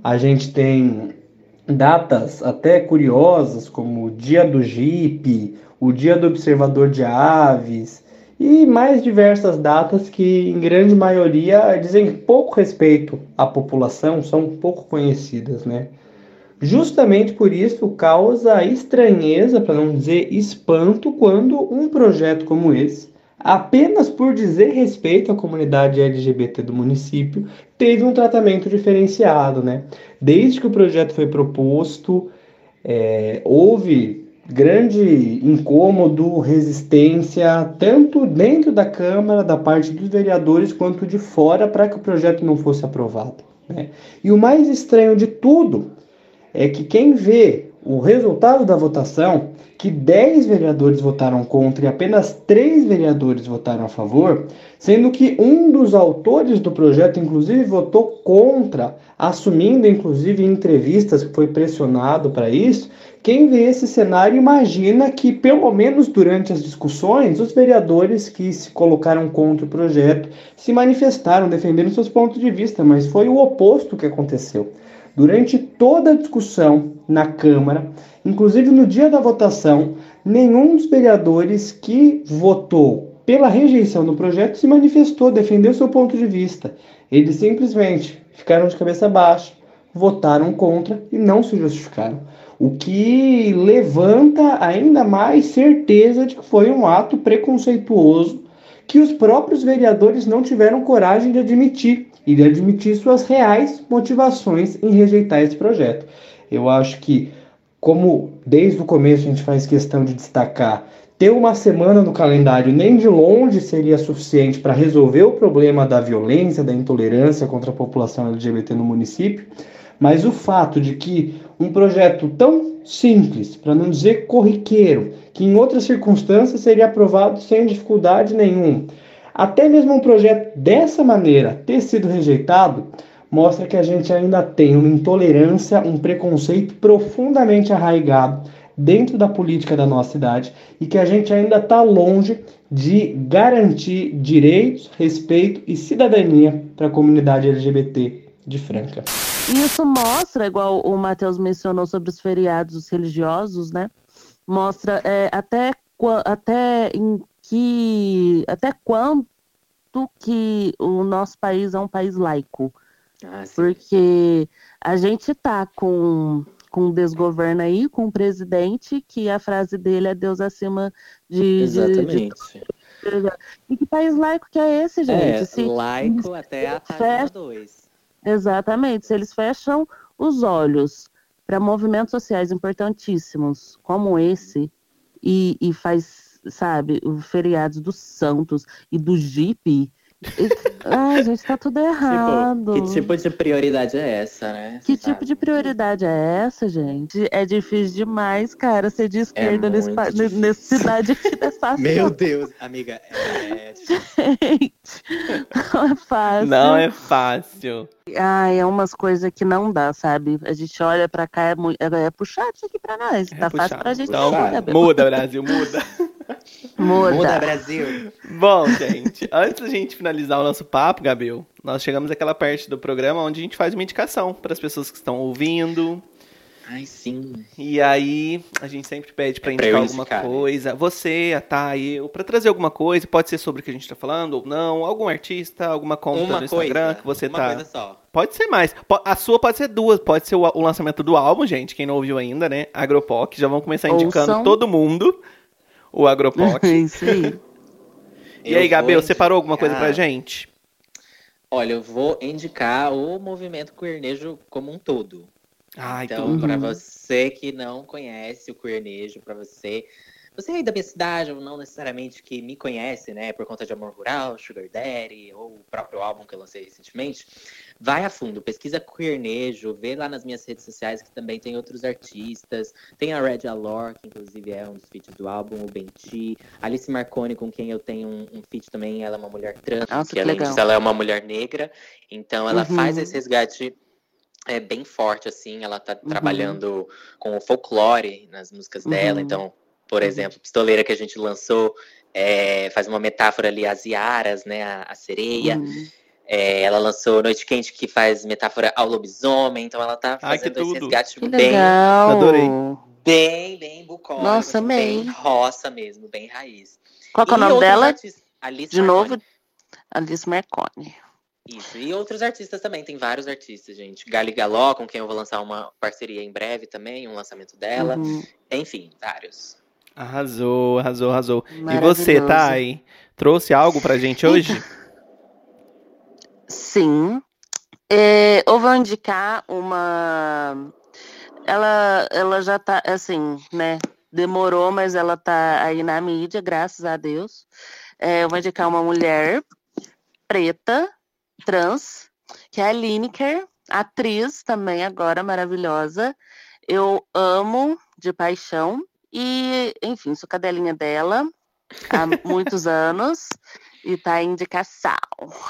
A gente tem datas até curiosas, como o Dia do Jeep, o Dia do Observador de Aves e mais diversas datas que, em grande maioria, dizem pouco respeito à população, são pouco conhecidas, né? Justamente por isso causa estranheza, para não dizer espanto, quando um projeto como esse, apenas por dizer respeito à comunidade LGBT do município, teve um tratamento diferenciado, né? Desde que o projeto foi proposto, é, houve grande incômodo, resistência, tanto dentro da Câmara, da parte dos vereadores, quanto de fora, para que o projeto não fosse aprovado. Né? E o mais estranho de tudo é que quem vê o resultado da votação, que 10 vereadores votaram contra e apenas 3 vereadores votaram a favor, sendo que um dos autores do projeto, inclusive, votou contra, assumindo, inclusive, em entrevistas que foi pressionado para isso. Quem vê esse cenário imagina que, pelo menos durante as discussões, os vereadores que se colocaram contra o projeto se manifestaram defendendo seus pontos de vista, mas foi o oposto que aconteceu. Durante toda a discussão na Câmara, inclusive no dia da votação, nenhum dos vereadores que votou pela rejeição do projeto se manifestou, defendeu seu ponto de vista. Eles simplesmente ficaram de cabeça baixa, votaram contra e não se justificaram. O que levanta ainda mais certeza de que foi um ato preconceituoso que os próprios vereadores não tiveram coragem de admitir e de admitir suas reais motivações em rejeitar esse projeto. Eu acho que, como desde o começo a gente faz questão de destacar, ter uma semana no calendário nem de longe seria suficiente para resolver o problema da violência, da intolerância contra a população LGBT no município, mas o fato de que um projeto tão simples, para não dizer corriqueiro, que em outras circunstâncias seria aprovado sem dificuldade nenhuma, até mesmo um projeto dessa maneira ter sido rejeitado, mostra que a gente ainda tem uma intolerância, um preconceito profundamente arraigado dentro da política da nossa cidade e que a gente ainda está longe de garantir direitos, respeito e cidadania para a comunidade LGBT de Franca. Isso mostra, igual o Matheus mencionou sobre os feriados religiosos, né? Mostra é, até, até em que até quanto que o nosso país é um país laico. Ah, porque a gente tá com com um desgoverno aí, com um presidente que a frase dele é Deus acima de. Exatamente. De, de... E que país laico que é esse, gente? É, Se, laico até a página 2. Exatamente. Se eles fecham os olhos para movimentos sociais importantíssimos como esse e, e faz, sabe, os feriados dos santos e do Jeep Ai, gente, tá tudo errado. Tipo, que tipo de prioridade é essa, né? Que Você tipo sabe? de prioridade é essa, gente? É difícil demais, cara, ser de esquerda é nesse, nessa cidade aqui dessa Meu Deus, amiga, é... Gente, não é fácil. Não é fácil. Ai, é umas coisas que não dá, sabe? A gente olha pra cá, é, muito, é, é puxado isso aqui pra nós. É tá puxado. fácil pra gente. Então, muda, Brasil, muda. Muda. Muda, Brasil. Bom, gente, antes da gente finalizar o nosso papo, Gabriel, nós chegamos àquela parte do programa onde a gente faz uma indicação para as pessoas que estão ouvindo. Ai, sim. E aí, a gente sempre pede para é indicar alguma indicar, né? coisa. Né? Você, a Thay, eu, para trazer alguma coisa, pode ser sobre o que a gente tá falando ou não, algum artista, alguma conta uma do Instagram coisa, que você uma tá. Coisa só. Pode ser mais. A sua pode ser duas. Pode ser o, lançamento do álbum, gente. Quem não ouviu ainda, né? Agropoc. Já vamos começar indicando Ouçam. todo mundo o Agropoc. Isso aí. e eu aí, Gabriel, indicar... separou alguma coisa pra gente? Olha, eu vou indicar o movimento queernejo como um todo. Ah, então, para você que não conhece o queernejo, para você você aí da minha cidade, ou não necessariamente que me conhece, né, por conta de Amor Rural, Sugar Daddy, ou o próprio álbum que eu lancei recentemente, vai a fundo, pesquisa Queernejo, vê lá nas minhas redes sociais que também tem outros artistas, tem a Red Alor, que inclusive é um dos feats do álbum, o Benti, Alice Marconi, com quem eu tenho um, um feat também, ela é uma mulher trans, Nossa, que, que além disso ela é uma mulher negra, então ela uhum. faz esse resgate é bem forte, assim, ela tá uhum. trabalhando com o folclore nas músicas uhum. dela, então por uhum. exemplo, Pistoleira que a gente lançou é, faz uma metáfora ali às Iaras, né? A, a sereia. Uhum. É, ela lançou Noite Quente, que faz metáfora ao lobisomem, então ela tá fazendo esse resgate que bem. Legal. Adorei. Bem, bem bucólico. Nossa, assim, bem. bem roça mesmo, bem raiz. Qual é o nome dela? Alice De Marconi. novo, Alice Marconi. Isso, e outros artistas também, tem vários artistas, gente. Gali Galó, com quem eu vou lançar uma parceria em breve também, um lançamento dela. Uhum. Enfim, vários. Arrasou, arrasou, arrasou. E você, Thay, trouxe algo pra gente hoje? Sim. É, eu vou indicar uma. Ela, ela já tá, assim, né? Demorou, mas ela tá aí na mídia, graças a Deus. É, eu vou indicar uma mulher preta, trans, que é a Lineker, atriz também agora maravilhosa. Eu amo de paixão. E, enfim, sou cadelinha dela há muitos anos e tá em indicação.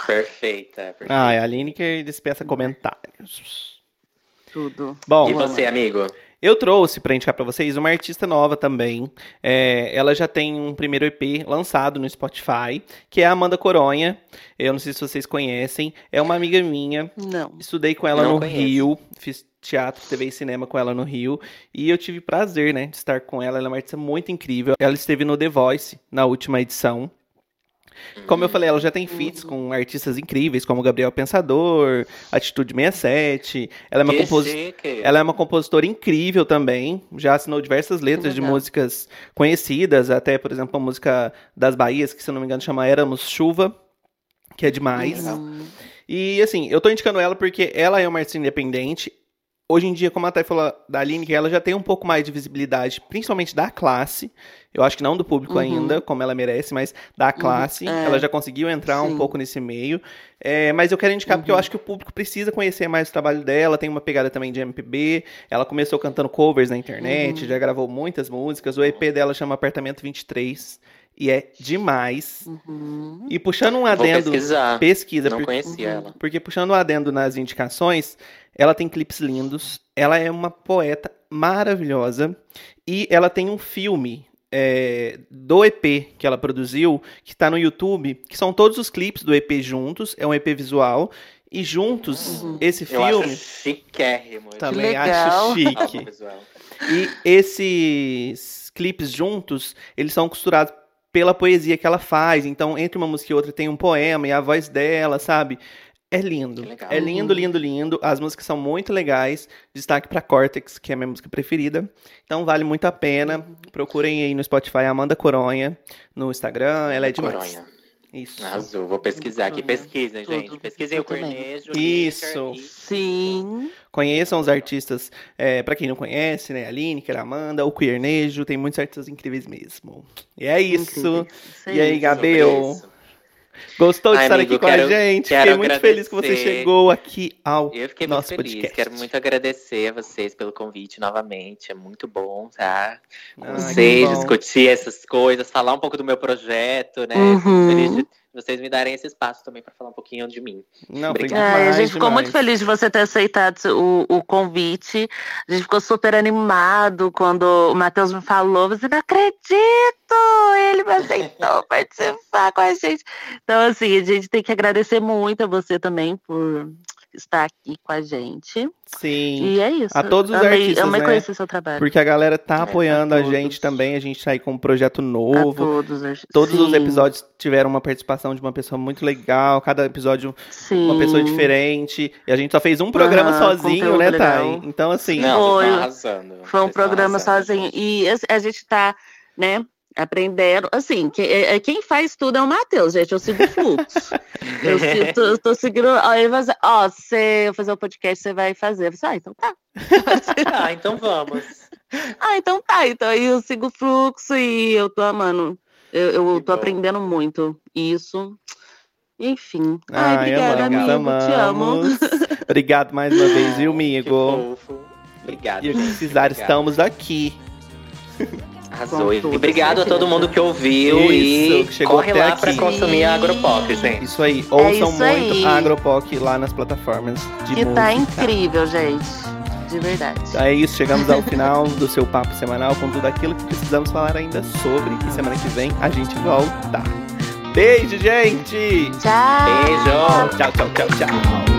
Perfeita. perfeita. Ah, é a Aline que dispensa comentários. Tudo. Bom, e você, amigo? Eu trouxe para indicar para vocês uma artista nova também. É, ela já tem um primeiro EP lançado no Spotify, que é a Amanda Coronha. Eu não sei se vocês conhecem. É uma amiga minha. Não. Estudei com ela não no conheço. Rio. Fiz teatro, TV e cinema com ela no Rio. E eu tive prazer, né, de estar com ela. Ela é uma artista muito incrível. Ela esteve no The Voice na última edição. Como eu falei, ela já tem feats com artistas incríveis, como Gabriel Pensador, Atitude 67. Ela é uma, compos... ela é uma compositora incrível também. Já assinou diversas letras de músicas conhecidas, até, por exemplo, a música das Bahias, que se eu não me engano chama Éramos Chuva, que é demais. E assim, eu tô indicando ela porque ela é uma artista independente. Hoje em dia, como a Thay falou da Aline, que ela já tem um pouco mais de visibilidade, principalmente da classe. Eu acho que não do público Uhum. ainda, como ela merece, mas da classe. é. Ela já conseguiu entrar um Sim. pouco nesse meio. É, mas eu quero indicar porque eu acho que o público precisa conhecer mais o trabalho dela. Tem uma pegada também de MPB. Ela começou cantando covers na internet, já gravou muitas músicas. O EP dela chama Apartamento 23. E é demais. Uhum. E puxando um Vou adendo. pesquisar. Pesquisa, Não por- conhecia ela. porque puxando o adendo nas indicações, ela tem clipes lindos, ela é uma poeta maravilhosa e ela tem um filme é, do EP que ela produziu, que tá no YouTube, que são todos os clipes do EP juntos, é um EP visual, e juntos, esse Eu acho filme chiquérrimo. também legal. acho chique. E esses clipes juntos, eles são costurados pela poesia que ela faz. Então, entre uma música e outra tem um poema e a voz dela, sabe? É lindo. É lindo, lindo, lindo. As músicas são muito legais. Destaque pra Cortex, que é a minha música preferida. Então vale muito a pena. Procurem aí no Spotify Amanda Coronha, no Instagram, ela é demais. Coronha. Isso. Arrasou. Vou pesquisar aqui. Pesquisem, Tudo. gente. Pesquisem o. Cornejo. Isso. E- Sim. Conheçam os artistas, é, para quem não conhece, né? A Lineker, a Amanda, o Queernejo, tem muitos artistas incríveis mesmo. E é isso. Isso E aí, aí. Gabriel? Gostou de Ai, estar amigo, aqui com quero- a gente? Fiquei muito feliz que você agradecer. chegou aqui ao Eu fiquei nosso muito feliz. podcast. Quero muito agradecer a vocês pelo convite novamente. É muito bom, tá? Com Ah, vocês, discutir essas coisas, falar um pouco do meu projeto, né? Uhum. Feliz de vocês me darem esse espaço também para falar um pouquinho de mim. Não, foi Obrigado. Ai, a demais, gente ficou muito feliz de você ter aceitado o, o convite. A gente ficou super animado quando o Matheus me falou. Você não acredito! Ele me aceitou participar com a gente. Então, assim, a gente tem que agradecer muito a você também por estar aqui com a gente. Sim. E é isso. A todos os amei, artistas, amei né? conhecer seu trabalho. Porque a galera tá É, apoiando a a todos. gente também. A gente tá aí com um projeto a novo. todos. Todos os Sim, episódios tiveram uma participação de uma pessoa muito legal. Cada episódio Sim. uma pessoa diferente. E a gente só fez um programa Aham, sozinho, né, legal. Thay? Então, assim. Não, Foi. estão arrasando. Foi um Vocês programa arrasando, sozinho. E a- a gente tá, né, aprendendo. Assim, que- é- é- quem faz tudo é o Matheus, gente. Eu sigo o fluxo. eu, sigo, tô, tô seguindo. Ó, ele vai dizer, ó, se eu fazer o podcast, você vai fazer. Eu falei, ah, então tá. Ah, então vamos. Ah, então tá. Então aí eu sigo o fluxo e eu tô amando. Eu, eu tô bom. aprendendo muito. Isso. Enfim. Ai, Ai, obrigada, amamos, amigo. Te amo. amamos. Obrigado mais uma vez, viu, Que amigo? fofo. Obrigado. E o que gente. precisar, Obrigado. estamos aqui. Arrasou. E obrigado a todo mundo que ouviu Isso, e corre lá aqui. pra consumir a Agropop, gente. Isso aí. Ouçam isso muito aí. a Agropoc lá nas plataformas de Que música. tá incrível, gente. De verdade. Então é isso, chegamos ao final do seu papo semanal com tudo aquilo que precisamos falar ainda sobre. E semana que vem a gente volta. Beijo, gente! Tchau. Beijo. Tchau, tchau, tchau, tchau.